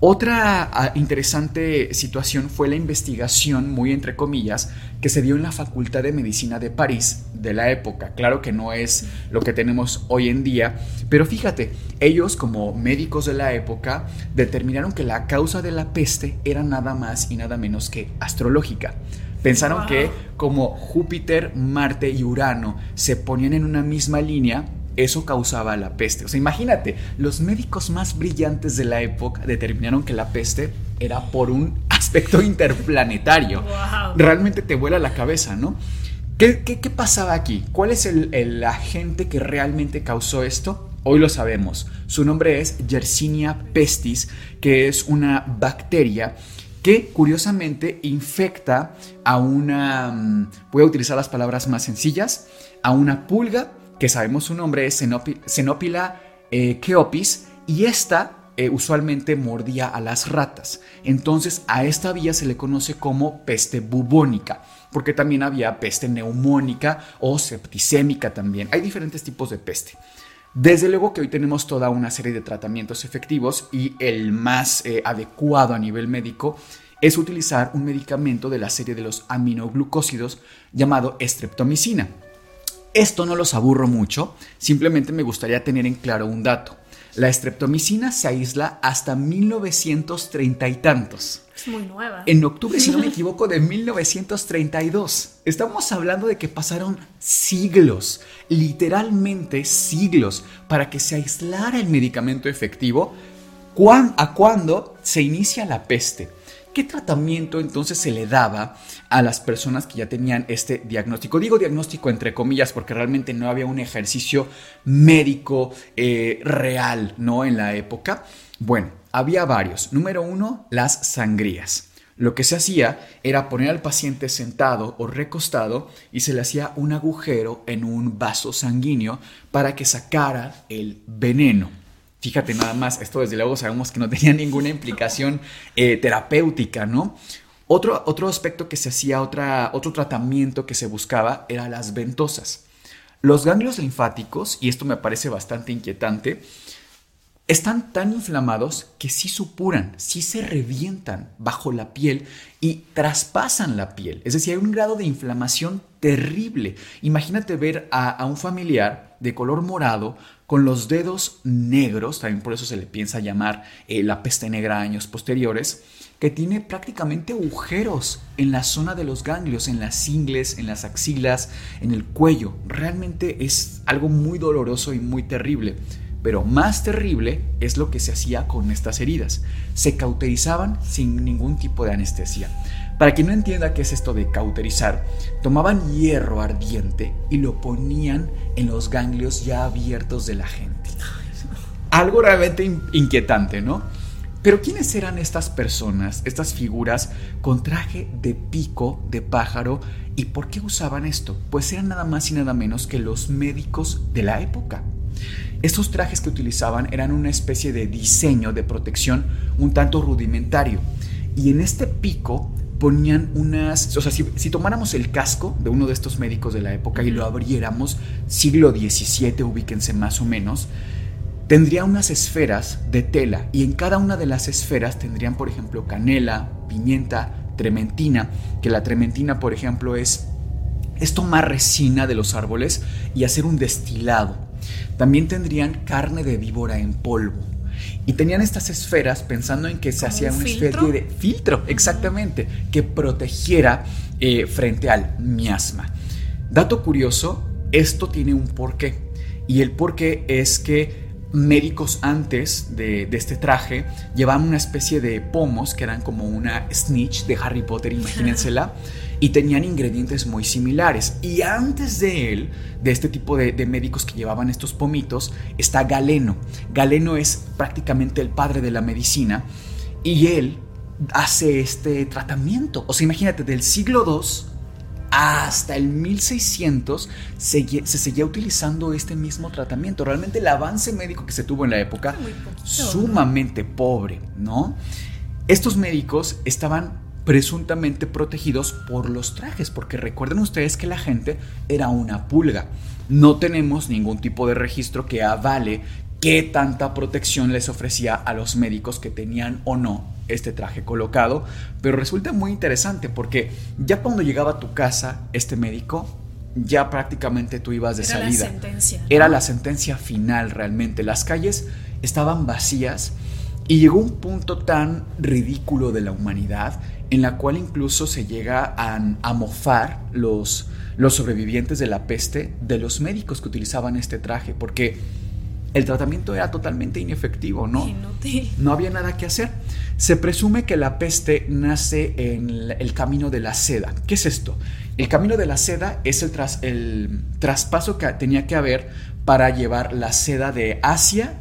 Otra ah, interesante situación fue la investigación, muy entre comillas, que se dio en la Facultad de Medicina de París de la época. Claro que no es lo que tenemos hoy en día, pero fíjate, ellos como médicos de la época determinaron que la causa de la peste era nada más y nada menos que astrológica. Pensaron que como Júpiter, Marte y Urano se ponían en una misma línea, eso causaba la peste. O sea, imagínate, los médicos más brillantes de la época determinaron que la peste era por un aspecto interplanetario. Realmente te vuela la cabeza, ¿no? ¿Qué, pasaba aquí? ¿Cuál es el, el, agente que realmente causó esto? Hoy lo sabemos. Su nombre es Yersinia pestis, que es una bacteria que curiosamente infecta a una, mm, voy a utilizar las palabras más sencillas, a una pulga que sabemos su nombre es Xenopila eh, y esta eh, usualmente mordía a las ratas. Entonces a esta vía se le conoce como peste bubónica, porque también había peste neumónica o septicémica también. Hay diferentes tipos de peste. Desde luego que hoy tenemos toda una serie de tratamientos efectivos y el más eh, adecuado a nivel médico es utilizar un medicamento de la serie de los aminoglucósidos llamado estreptomicina. Esto no los aburro mucho, simplemente me gustaría tener en claro un dato. La estreptomicina se aísla hasta 1930 y tantos. Es muy nueva. En octubre, si no me equivoco, de 1932. Estamos hablando de que pasaron siglos, literalmente siglos, para que se aislara el medicamento efectivo. ¿A cuándo se inicia la peste? ¿Qué tratamiento entonces se le daba a las personas que ya tenían este diagnóstico? Digo diagnóstico entre comillas porque realmente no había un ejercicio médico eh, real, ¿no? En la época. Bueno, había varios. Número uno, las sangrías. Lo que se hacía era poner al paciente sentado o recostado y se le hacía un agujero en un vaso sanguíneo para que sacara el veneno. Fíjate nada más, esto desde luego sabemos que no tenía ninguna implicación eh, terapéutica, ¿no? Otro, otro aspecto que se hacía, otro tratamiento que se buscaba era las ventosas. Los ganglios linfáticos, y esto me parece bastante inquietante, están tan inflamados que sí supuran, sí se revientan bajo la piel y traspasan la piel. Es decir, hay un grado de inflamación terrible. Imagínate ver a, un familiar de color morado con los dedos negros, también por eso se le piensa llamar eh, la peste negra años posteriores, que tiene prácticamente agujeros en la zona de los ganglios, en las ingles, en las axilas, en el cuello. Realmente es algo muy doloroso y muy terrible. Pero más terrible es lo que se hacía con estas heridas. Se cauterizaban sin ningún tipo de anestesia. Para quien no entienda qué es esto de cauterizar, tomaban hierro ardiente y lo ponían en los ganglios ya abiertos de la gente. Algo realmente inquietante, ¿no? Pero ¿quiénes eran estas personas, estas figuras con traje de pico de pájaro? ¿Y por qué usaban esto? Pues eran nada más y nada menos que los médicos de la época. Estos trajes que utilizaban eran una especie de diseño de protección un tanto rudimentario. Y en este pico ponían unas, o sea, si, tomáramos el casco de uno de estos médicos de la época y lo abriéramos, siglo XVII, ubíquense más o menos, tendría unas esferas de tela y en cada una de las esferas tendrían, por ejemplo, canela, pimienta, trementina, que la trementina, por ejemplo, es, es tomar resina de los árboles y hacer un destilado. También tendrían carne de víbora en polvo. Y tenían estas esferas pensando en que se hacía una especie de filtro, exactamente, que protegiera eh, frente al miasma. Dato curioso, esto tiene un porqué. Y el porqué es que médicos antes de, de, este traje llevaban una especie de pomos que eran como una snitch de Harry Potter, imagínensela. y tenían ingredientes muy similares. Y antes de él, de este tipo de, médicos que llevaban estos pomitos, está Galeno. Galeno es prácticamente el padre de la medicina y él hace este tratamiento. O sea, imagínate, del siglo II hasta el 1600 se, se, seguía utilizando este mismo tratamiento. Realmente el avance médico que se tuvo en la época, sumamente pobre, ¿no? Estos médicos estaban presuntamente protegidos por los trajes, porque recuerden ustedes que la gente era una pulga. No tenemos ningún tipo de registro que avale qué tanta protección les ofrecía a los médicos que tenían o no este traje colocado, pero resulta muy interesante porque ya cuando llegaba a tu casa este médico, ya prácticamente tú ibas de Era salida. La sentencia, Era la sentencia final realmente. Las calles estaban vacías y llegó un punto tan ridículo de la humanidad en la cual incluso se llega a, mofar los, los sobrevivientes de la peste de los médicos que utilizaban este traje, porque el tratamiento era totalmente inefectivo, ¿no? No había nada que hacer. Se presume que la peste nace en el camino de la seda. ¿Qué es esto? El camino de la seda es el, tras, el traspaso que tenía que haber para llevar la seda de Asia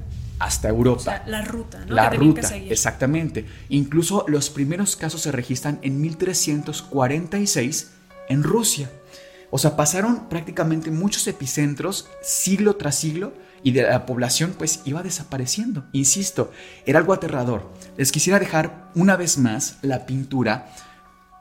hasta Europa. la ruta, ¿no? La ruta, exactamente. Incluso los primeros casos se registran en 1346 en Rusia. O sea, pasaron prácticamente muchos epicentros siglo tras siglo y de la población pues iba desapareciendo. Insisto, era algo aterrador. Les quisiera dejar una vez más la pintura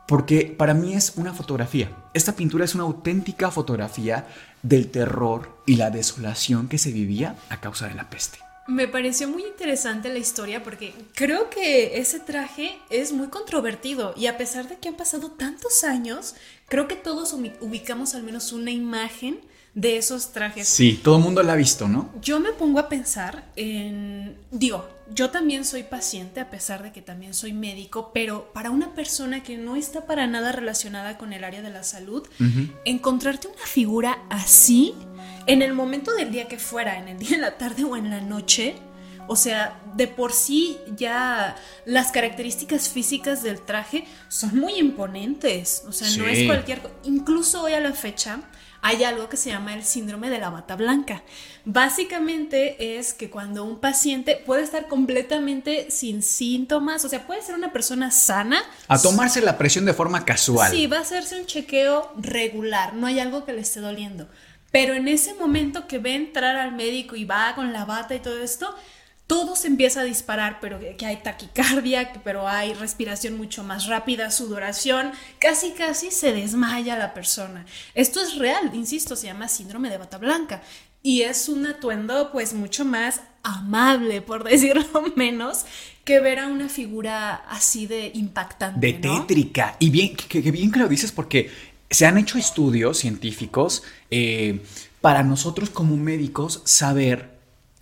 porque para mí es una fotografía. Esta pintura es una auténtica fotografía del terror y la desolación que se vivía a causa de la peste. Me pareció muy interesante la historia porque creo que ese traje es muy controvertido y a pesar de que han pasado tantos años, creo que todos ubicamos al menos una imagen de esos trajes. Sí, todo el mundo la ha visto, ¿no? Yo me pongo a pensar en, digo, yo también soy paciente a pesar de que también soy médico, pero para una persona que no está para nada relacionada con el área de la salud, encontrarte una figura así en el momento del día que fuera, en el día, en la tarde o en la noche, O sea, de por sí ya las características físicas del traje son muy imponentes. O sea, no es cualquier... Incluso hoy a la fecha hay algo que se llama el síndrome de la bata blanca. Básicamente es que cuando un paciente puede estar completamente sin síntomas, o sea, puede ser una persona sana. A tomarse la presión de forma casual. Sí, va a hacerse un chequeo regular, no hay algo que le esté doliendo. Pero en ese momento que ve entrar al médico y va con la bata y todo esto, todo se empieza a disparar, pero que hay taquicardia, pero hay respiración mucho más rápida, sudoración, casi casi se desmaya la persona. Esto es real, insisto, se llama síndrome de bata blanca y es un atuendo pues mucho más amable, por decirlo menos, que ver a una figura así de impactante. De tétrica. Y bien que, bien que lo dices porque se han hecho estudios científicos eh, para nosotros como médicos saber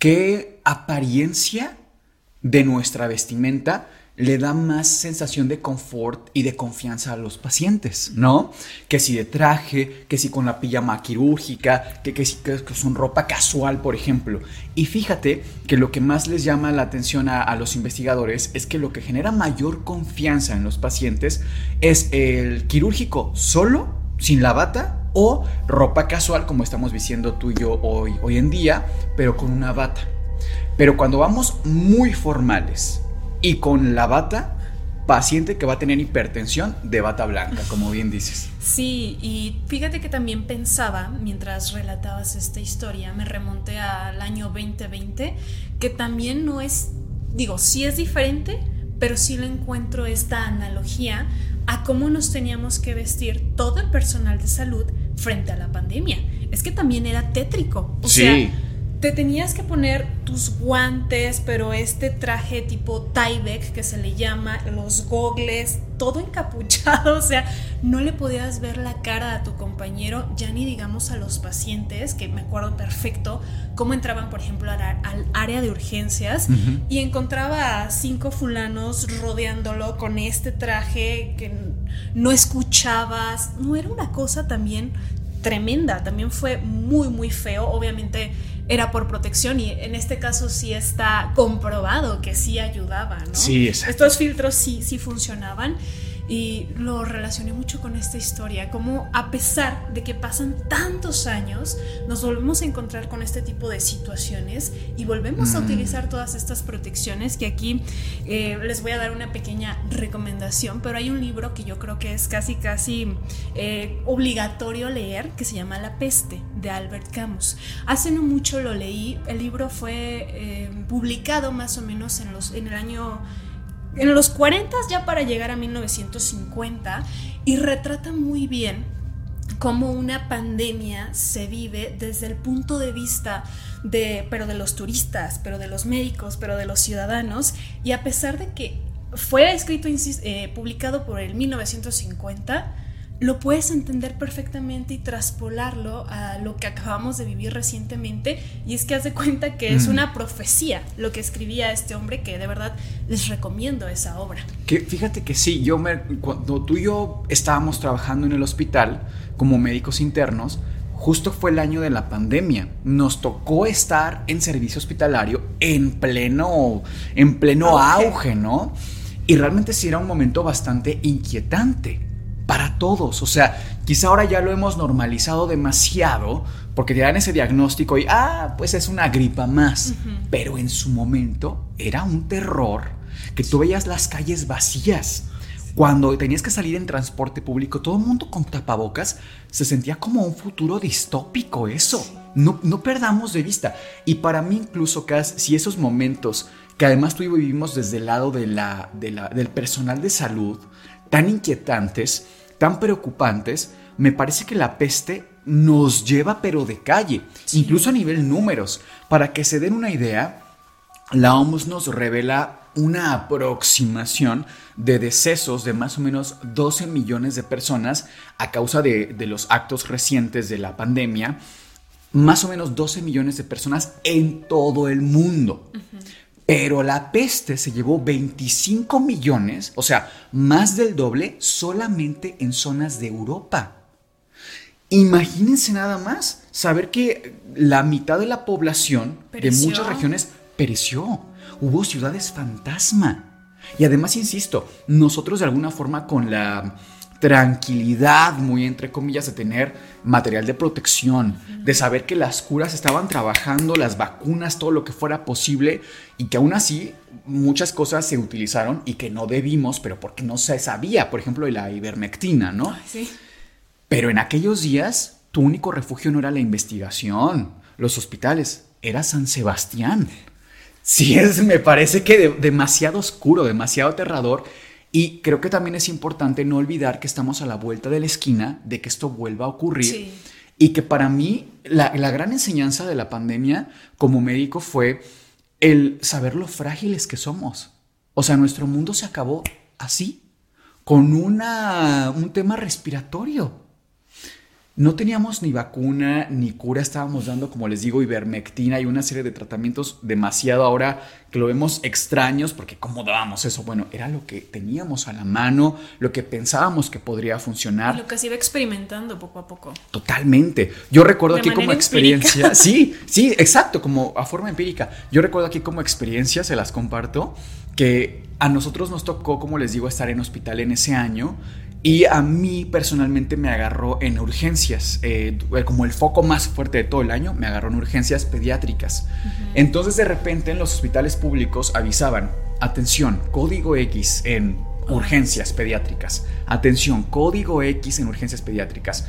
qué apariencia de nuestra vestimenta le da más sensación de confort y de confianza a los pacientes, ¿no? Que si de traje, que si con la pijama quirúrgica, que, que si que, son ropa casual, por ejemplo. Y fíjate que lo que más les llama la atención a, a los investigadores es que lo que genera mayor confianza en los pacientes es el quirúrgico solo, sin la bata, o ropa casual como estamos diciendo tú y yo hoy, hoy en día, pero con una bata. Pero cuando vamos muy formales y con la bata, paciente que va a tener hipertensión de bata blanca, como bien dices. Sí, y fíjate que también pensaba, mientras relatabas esta historia, me remonté al año 2020, que también no es, digo, sí es diferente, pero sí le encuentro esta analogía a cómo nos teníamos que vestir todo el personal de salud frente a la pandemia. Es que también era tétrico. O sí. sea, te tenías que poner tus guantes, pero este traje tipo Tyvek que se le llama, los gogles, todo encapuchado, o sea, no le podías ver la cara a tu compañero, ya ni digamos a los pacientes, que me acuerdo perfecto cómo entraban, por ejemplo, al, área de urgencias y encontraba a cinco fulanos rodeándolo con este traje que no escuchabas, no era una cosa también tremenda, también fue muy, muy feo, obviamente era por protección y en este caso sí está comprobado que sí ayudaba, ¿no? Sí, Estos filtros sí, sí funcionaban y lo relacioné mucho con esta historia, como a pesar de que pasan tantos años, nos volvemos a encontrar con este tipo de situaciones y volvemos a mm. utilizar todas estas protecciones que aquí eh, les voy a dar una pequeña recomendación, pero hay un libro que yo creo que es casi, casi eh, obligatorio leer, que se llama La peste, de Albert Camus. Hace no mucho lo leí, el libro fue eh, publicado más o menos en, los, en el año en los 40 ya para llegar a 1950 y retrata muy bien cómo una pandemia se vive desde el punto de vista de, pero de los turistas, pero de los médicos, pero de los ciudadanos, y a pesar de que fue escrito, eh, publicado por el 1950, lo puedes entender perfectamente y traspolarlo a lo que acabamos de vivir recientemente y es que haz de cuenta que es mm. una profecía lo que escribía este hombre que de verdad les recomiendo esa obra. Que fíjate que sí, yo me, cuando tú y yo estábamos trabajando en el hospital como médicos internos, justo fue el año de la pandemia. Nos tocó estar en servicio hospitalario en pleno, en pleno auge ¿no? Y realmente sí era un momento bastante inquietante para todos. O sea, quizá ahora ya lo hemos normalizado demasiado porque te dan ese diagnóstico y, ah, pues es una gripa más. Pero en su momento era un terror que tú veías las calles vacías. Cuando tenías que salir en transporte público, todo el mundo con tapabocas, se sentía como un futuro distópico eso. No, no perdamos de vista. Y para mí incluso, Cas, si esos momentos que además tú y yo vivimos desde el lado de la, del personal de salud, tan inquietantes, tan preocupantes, me parece que la peste nos lleva pero de calle, incluso a nivel números. Para que se den una idea, la OMS nos revela una aproximación de decesos de más o menos 12 millones de personas a causa de, los actos recientes de la pandemia, más o menos 12 millones de personas en todo el mundo. Pero la peste se llevó 25 millones, o sea, más del doble, solamente en zonas de Europa. Imagínense nada más saber que la mitad de la población de muchas regiones pereció. Hubo ciudades fantasma. Y además, insisto, nosotros de alguna forma con la tranquilidad, muy entre comillas, de tener material de protección, de saber que las curas estaban trabajando, las vacunas, todo lo que fuera posible, y que aún así muchas cosas se utilizaron y que no debimos, pero porque no se sabía, por ejemplo, de la ivermectina, ¿no? Sí. Pero en aquellos días, tu único refugio no era la investigación, los hospitales, era San Sebastián. Sí, es, me parece que demasiado oscuro, demasiado aterrador y creo que también es importante no olvidar que estamos a la vuelta de la esquina de que esto vuelva a ocurrir. Y que para mí la, gran enseñanza de la pandemia como médico fue el saber lo frágiles que somos. O sea, nuestro mundo se acabó así, con una, un tema respiratorio. No teníamos ni vacuna ni cura, estábamos dando, como les digo, ivermectina y una serie de tratamientos demasiado ahora que lo vemos extraños, porque ¿cómo dábamos eso? Bueno, era lo que teníamos a la mano, lo que pensábamos que podría funcionar. lo que se iba experimentando poco a poco. Totalmente. Yo recuerdo aquí como experiencia, sí, sí, exacto, como a forma empírica. Yo recuerdo aquí como experiencia, se las comparto, que a nosotros nos tocó, como les digo, estar en hospital en ese año y a mí personalmente me agarró en urgencias, eh, como el foco más fuerte de todo el año, me agarró en urgencias pediátricas. Entonces de repente en los hospitales públicos avisaban, atención, código X en urgencias pediátricas, atención, código X en urgencias pediátricas.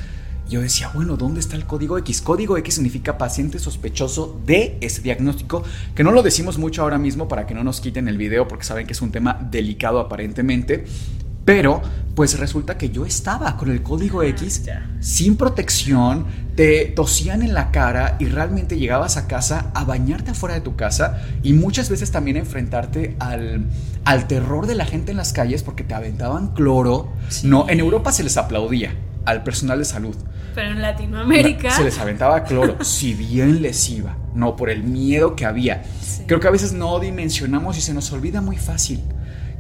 Yo decía, bueno, ¿dónde está el código X? Código X significa paciente sospechoso de ese diagnóstico, que no lo decimos mucho ahora mismo para que no nos quiten el video porque saben que es un tema delicado aparentemente, pero pues resulta que yo estaba con el código ah, X sin protección, te tosían en la cara y realmente llegabas a casa a bañarte afuera de tu casa y muchas veces también enfrentarte al, al terror de la gente en las calles porque te aventaban cloro. No, en Europa se les aplaudía al personal de salud. Pero en Latinoamérica. Se les aventaba cloro, si bien les iba, no por el miedo que había. Creo que a veces no dimensionamos y se nos olvida muy fácil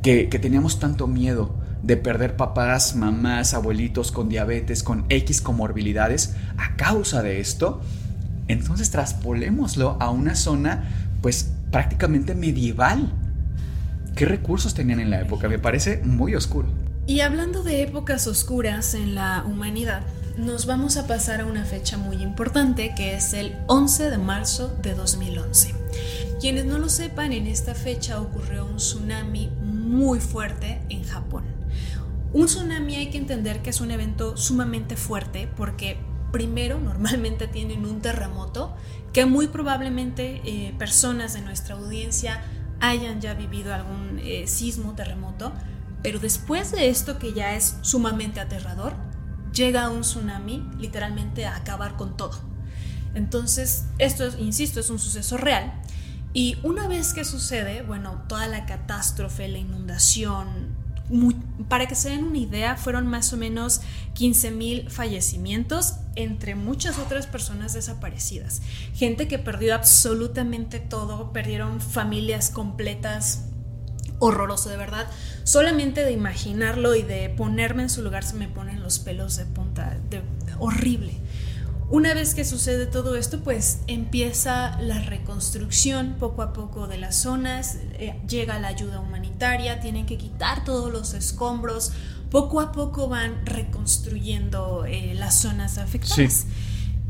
que, que teníamos tanto miedo de perder papás, mamás, abuelitos con diabetes, con X comorbilidades a causa de esto, entonces traspolémoslo a una zona pues prácticamente medieval. ¿Qué recursos tenían en la época? Me parece muy oscuro. Y hablando de épocas oscuras en la humanidad, nos vamos a pasar a una fecha muy importante que es el 11 de marzo de 2011. Quienes no lo sepan, en esta fecha ocurrió un tsunami muy fuerte en Japón. Un tsunami hay que entender que es un evento sumamente fuerte porque primero normalmente tienen un terremoto que muy probablemente eh, personas de nuestra audiencia hayan ya vivido algún eh, sismo, terremoto, pero después de esto que ya es sumamente aterrador, llega un tsunami literalmente a acabar con todo. Entonces, esto, insisto, es un suceso real. Y una vez que sucede, bueno, toda la catástrofe, la inundación, para que se den una idea, fueron más o menos 15.000 fallecimientos entre muchas otras personas desaparecidas. Gente que perdió absolutamente todo, perdieron familias completas. Horroroso, de verdad. Solamente de imaginarlo y de ponerme en su lugar se me ponen los pelos de punta. De, horrible. Una vez que sucede todo esto, pues empieza la reconstrucción poco a poco de las zonas, eh, llega la ayuda humanitaria, tienen que quitar todos los escombros, poco a poco van reconstruyendo eh, las zonas afectadas.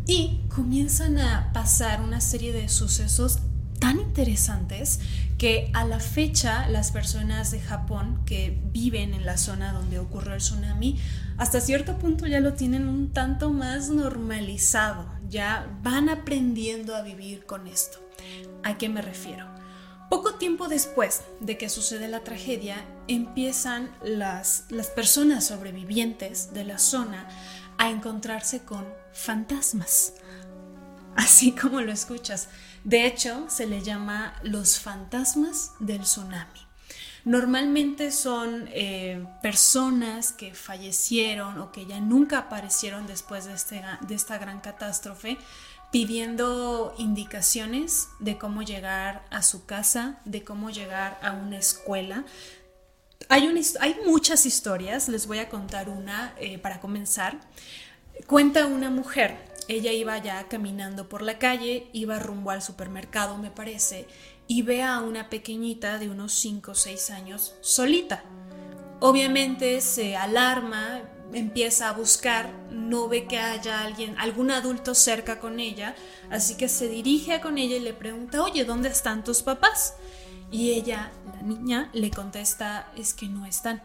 Y comienzan a pasar una serie de sucesos tan interesantes que a la fecha las personas de Japón que viven en la zona donde ocurrió el tsunami hasta cierto punto ya lo tienen un tanto más normalizado, ya van aprendiendo a vivir con esto. ¿A qué me refiero? Poco tiempo después de que sucede la tragedia, empiezan las, las personas sobrevivientes de la zona a encontrarse con fantasmas, así como lo escuchas. De hecho, se le llama los fantasmas del tsunami. Normalmente son eh, personas que fallecieron o que ya nunca aparecieron después de, este, de esta gran catástrofe pidiendo indicaciones de cómo llegar a su casa, de cómo llegar a una escuela. Hay, hay muchas historias, les voy a contar una eh, para comenzar. Cuenta una mujer ella iba ya caminando por la calle, iba rumbo al supermercado, me parece, y ve a una pequeñita de unos 5 o 6 años solita. Obviamente se alarma, empieza a buscar, no ve que haya alguien, algún adulto cerca con ella, así que se dirige a con ella y le pregunta, oye, ¿dónde están tus papás? Y ella, la niña, le contesta, es que no están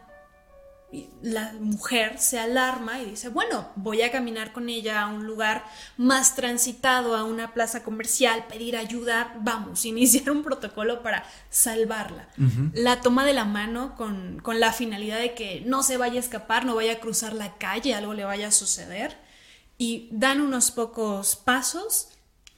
la mujer se alarma y dice, bueno, voy a caminar con ella a un lugar más transitado, a una plaza comercial, pedir ayuda, vamos, iniciar un protocolo para salvarla. La toma de la mano con, con, la finalidad de que no se vaya a escapar, no vaya a cruzar la calle, algo le vaya a suceder. Y dan unos pocos pasos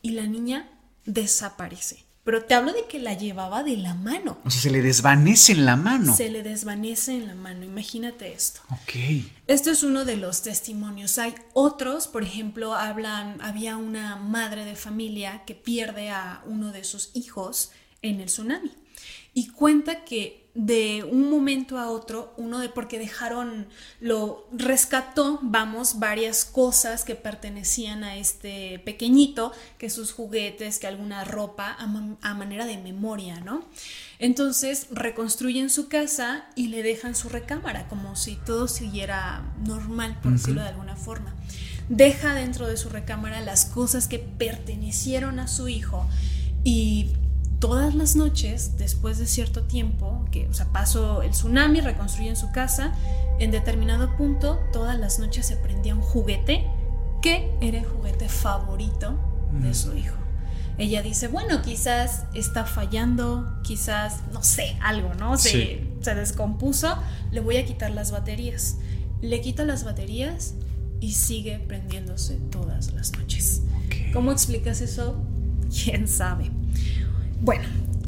y la niña desaparece. Pero te hablo de que la llevaba de la mano. O sea, se le desvanece en la mano. Se le desvanece en la mano, imagínate esto. Ok. Esto es uno de los testimonios. Hay otros, por ejemplo, hablan, había una madre de familia que pierde a uno de sus hijos en el tsunami y cuenta que de un momento a otro, uno de porque dejaron, lo rescató, vamos, varias cosas que pertenecían a este pequeñito, que sus juguetes, que alguna ropa, a, manera de memoria, ¿no? Entonces reconstruyen su casa y le dejan su recámara, como si todo siguiera normal, por decirlo de alguna forma. Deja dentro de su recámara las cosas que pertenecieron a su hijo y todas las noches, después de cierto tiempo, que, o sea, pasó el tsunami, reconstruyen su casa, en determinado punto, todas las noches se prendía un juguete que era el juguete favorito de su hijo. Ella dice, bueno, quizás está fallando, quizás, no sé, algo, ¿no? Se, se descompuso, le voy a quitar las baterías. Le quita las baterías y sigue prendiéndose todas las noches. ¿Cómo explicas eso? ¿Quién sabe? Bueno,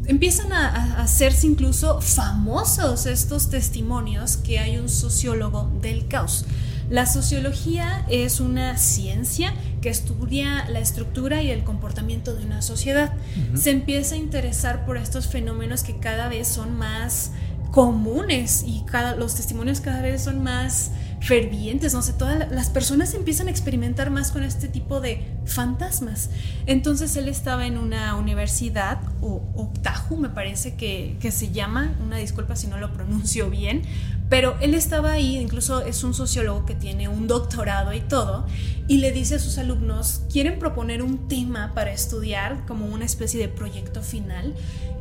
empiezan a, hacerse incluso famosos estos testimonios que hay un sociólogo del caos. La sociología es una ciencia que estudia la estructura y el comportamiento de una sociedad. Se empieza a interesar por estos fenómenos que cada vez son más comunes y cada, los testimonios cada vez son más fervientes, no sé, todas las personas empiezan a experimentar más con este tipo de fantasmas. Entonces él estaba en una universidad, o Octahu me parece que, que se llama, una disculpa si no lo pronuncio bien, pero él estaba ahí, incluso es un sociólogo que tiene un doctorado y todo, y le dice a sus alumnos, quieren proponer un tema para estudiar como una especie de proyecto final,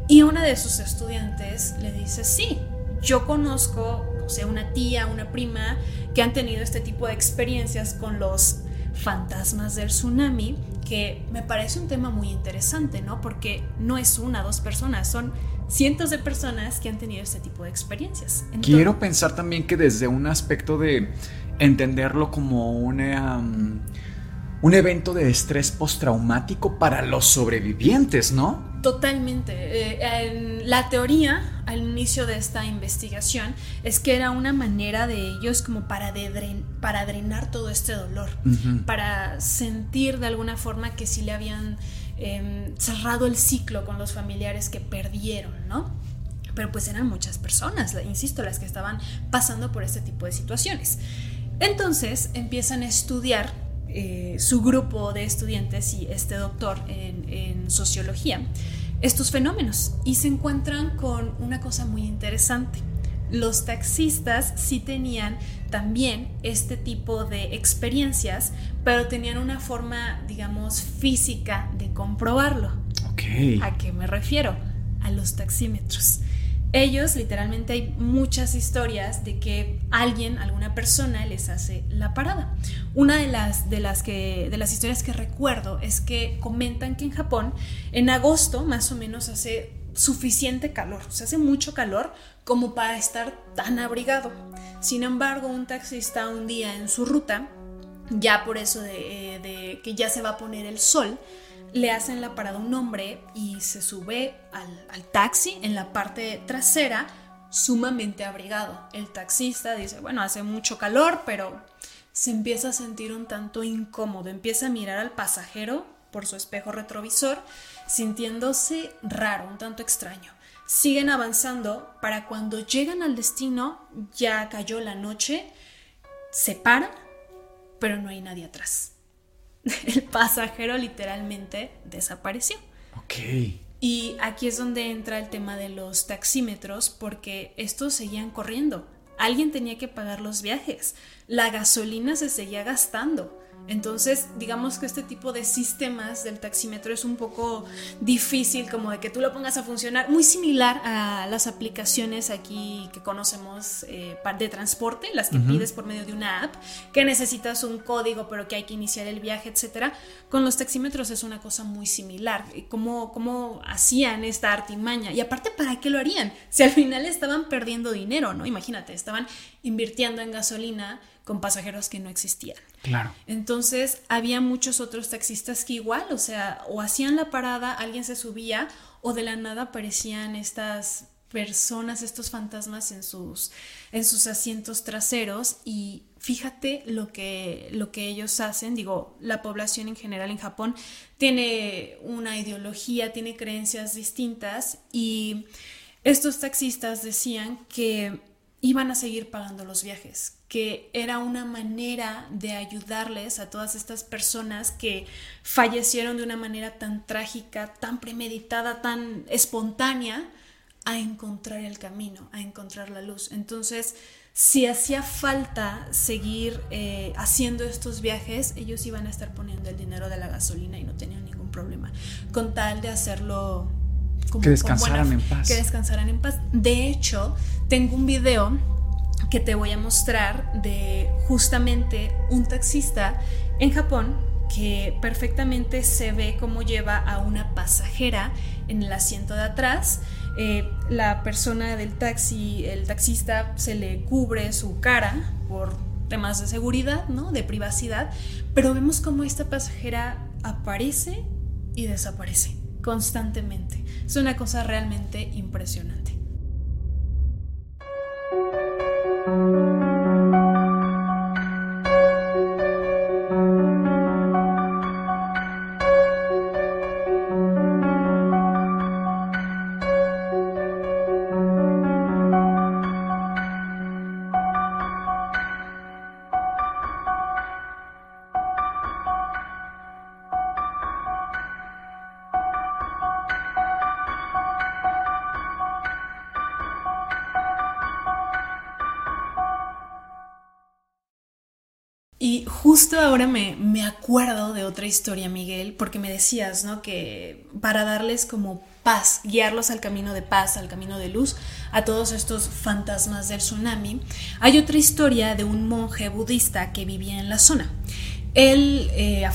y una de sus estudiantes le dice, sí, yo conozco, no sé, una tía, una prima que han tenido este tipo de experiencias con los fantasmas del tsunami, que me parece un tema muy interesante, ¿no? Porque no es una, dos personas, son cientos de personas que han tenido este tipo de experiencias. Quiero pensar también que desde un aspecto de entenderlo como. Um, un evento de estrés postraumático para los sobrevivientes, ¿no? Totalmente. Eh, la teoría al inicio de esta investigación es que era una manera de ellos como para, para drenar todo este dolor, para sentir de alguna forma que sí le habían em, cerrado el ciclo con los familiares que perdieron, ¿no? Pero pues eran muchas personas, insisto, las que estaban pasando por este tipo de situaciones. Entonces empiezan a estudiar eh, su grupo de estudiantes y este doctor en, en sociología estos fenómenos y se encuentran con una cosa muy interesante. Los taxistas sí tenían también este tipo de experiencias, pero tenían una forma, digamos, física de comprobarlo. ¿A qué me refiero? A los taxímetros ellos literalmente hay muchas historias de que alguien, alguna persona les hace la parada. Una de las, de las, que, de las historias que recuerdo es que comentan que en Japón en agosto más o menos hace suficiente calor, se hace mucho calor como para estar tan abrigado. Sin embargo, un taxista un día en su ruta, ya por eso de, de que ya se va a poner el sol, le hacen la parada a un hombre y se sube al, taxi en la parte trasera sumamente abrigado. El taxista dice, bueno, hace mucho calor, pero se empieza a sentir un tanto incómodo, empieza a mirar al pasajero por su espejo retrovisor, sintiéndose raro, un tanto extraño. Siguen avanzando para cuando llegan al destino, ya cayó la noche, se paran, pero no hay nadie atrás. el pasajero literalmente desapareció. Ok. Y aquí es donde entra el tema de los taxímetros, porque estos seguían corriendo. Alguien tenía que pagar los viajes. La gasolina se seguía gastando. Entonces, digamos que este tipo de sistemas del taxímetro es un poco difícil como de que tú lo pongas a funcionar, muy similar a las aplicaciones aquí que conocemos eh, de transporte, las que pides por medio de una app, que necesitas un código pero que hay que iniciar el viaje, etc. Con los taxímetros es una cosa muy similar. ¿Cómo, cómo hacían esta artimaña? Y aparte, ¿para qué lo harían? Si al final estaban perdiendo dinero, ¿no? Imagínate, estaban invirtiendo en gasolina con pasajeros que no existían. Claro. Entonces había muchos otros taxistas que igual, o sea, o hacían la parada, alguien se subía o de la nada aparecían estas personas, estos fantasmas en sus, en sus asientos traseros. Y fíjate lo que, lo que ellos hacen, digo, la población en general en Japón tiene una ideología, tiene creencias distintas. Y estos taxistas decían que iban a seguir pagando los viajes, que era una manera de ayudarles a todas estas personas que fallecieron de una manera tan trágica, tan premeditada, tan espontánea, a encontrar el camino, a encontrar la luz. Entonces, si hacía falta seguir eh, haciendo estos viajes, ellos iban a estar poniendo el dinero de la gasolina y no tenían ningún problema, con tal de hacerlo que descansaran en paz. Que descansaran en paz. De hecho, tengo un video que te voy a mostrar de justamente un taxista en Japón que perfectamente se ve cómo lleva a una pasajera en el asiento de atrás. Eh, la persona del taxi, el taxista, se le cubre su cara por temas de seguridad, ¿no? De privacidad, pero vemos cómo esta pasajera aparece y desaparece constantemente. Es una cosa realmente impresionante. Ahora me, me, acuerdo de otra historia, Miguel, porque me decías, ¿no? Que para darles como paz, guiarlos al camino de paz, al camino de luz, a todos estos fantasmas del tsunami, hay otra historia de un monje budista que vivía en la zona. Él eh,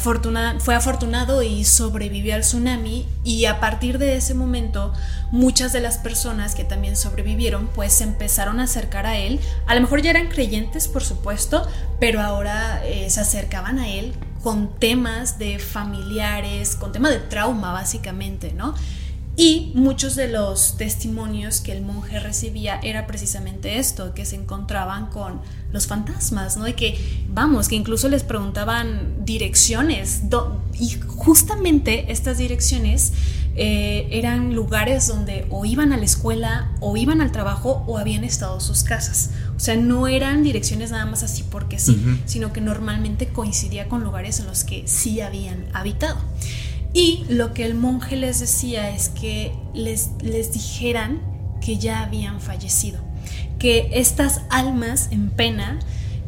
fue afortunado y sobrevivió al tsunami y a partir de ese momento muchas de las personas que también sobrevivieron pues se empezaron a acercar a él. A lo mejor ya eran creyentes por supuesto, pero ahora eh, se acercaban a él con temas de familiares, con temas de trauma básicamente, ¿no? Y muchos de los testimonios que el monje recibía era precisamente esto, que se encontraban con los fantasmas, ¿no? Y que, vamos, que incluso les preguntaban direcciones. Y justamente estas direcciones eh, eran lugares donde o iban a la escuela, o iban al trabajo, o habían estado sus casas. O sea, no eran direcciones nada más así porque sí, sino que normalmente coincidía con lugares en los que sí habían habitado. Y lo que el monje les decía es que les, les dijeran que ya habían fallecido, que estas almas en pena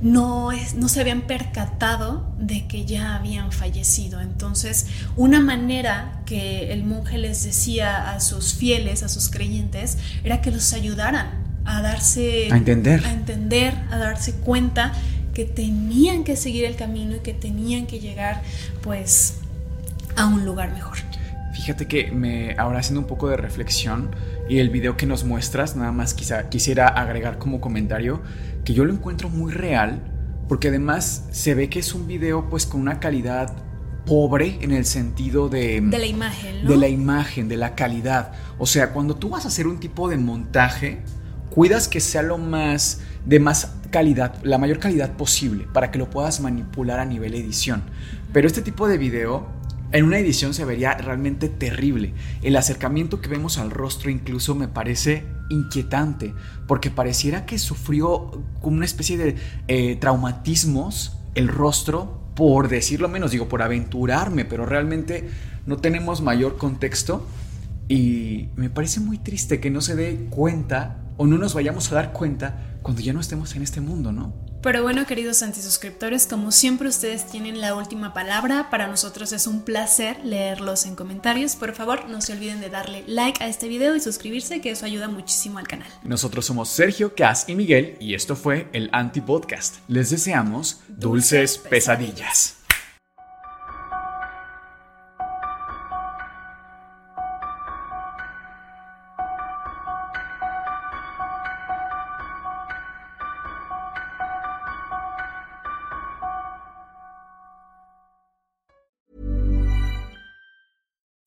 no, es, no se habían percatado de que ya habían fallecido. Entonces, una manera que el monje les decía a sus fieles, a sus creyentes, era que los ayudaran a darse a entender, a entender, a darse cuenta que tenían que seguir el camino y que tenían que llegar, pues, a un lugar mejor. Fíjate que me ahora haciendo un poco de reflexión y el video que nos muestras, nada más quizá quisiera agregar como comentario que yo lo encuentro muy real porque además se ve que es un video pues con una calidad pobre en el sentido de de la imagen, de la imagen, de la calidad. O sea, cuando tú vas a hacer un tipo de montaje, cuidas que sea lo más de más calidad, la mayor calidad posible para que lo puedas manipular a nivel edición. Pero este tipo de video en una edición se vería realmente terrible. El acercamiento que vemos al rostro incluso me parece inquietante, porque pareciera que sufrió como una especie de eh, traumatismos el rostro, por decirlo menos, digo, por aventurarme, pero realmente no tenemos mayor contexto. Y me parece muy triste que no se dé cuenta o no nos vayamos a dar cuenta cuando ya no estemos en este mundo, ¿no? Pero bueno, queridos antisuscriptores, como siempre ustedes tienen la última palabra. Para nosotros es un placer leerlos en comentarios. Por favor, no se olviden de darle like a este video y suscribirse, que eso ayuda muchísimo al canal. Nosotros somos Sergio, Cas y Miguel y esto fue el Anti Podcast. Les deseamos dulces, pesadillas.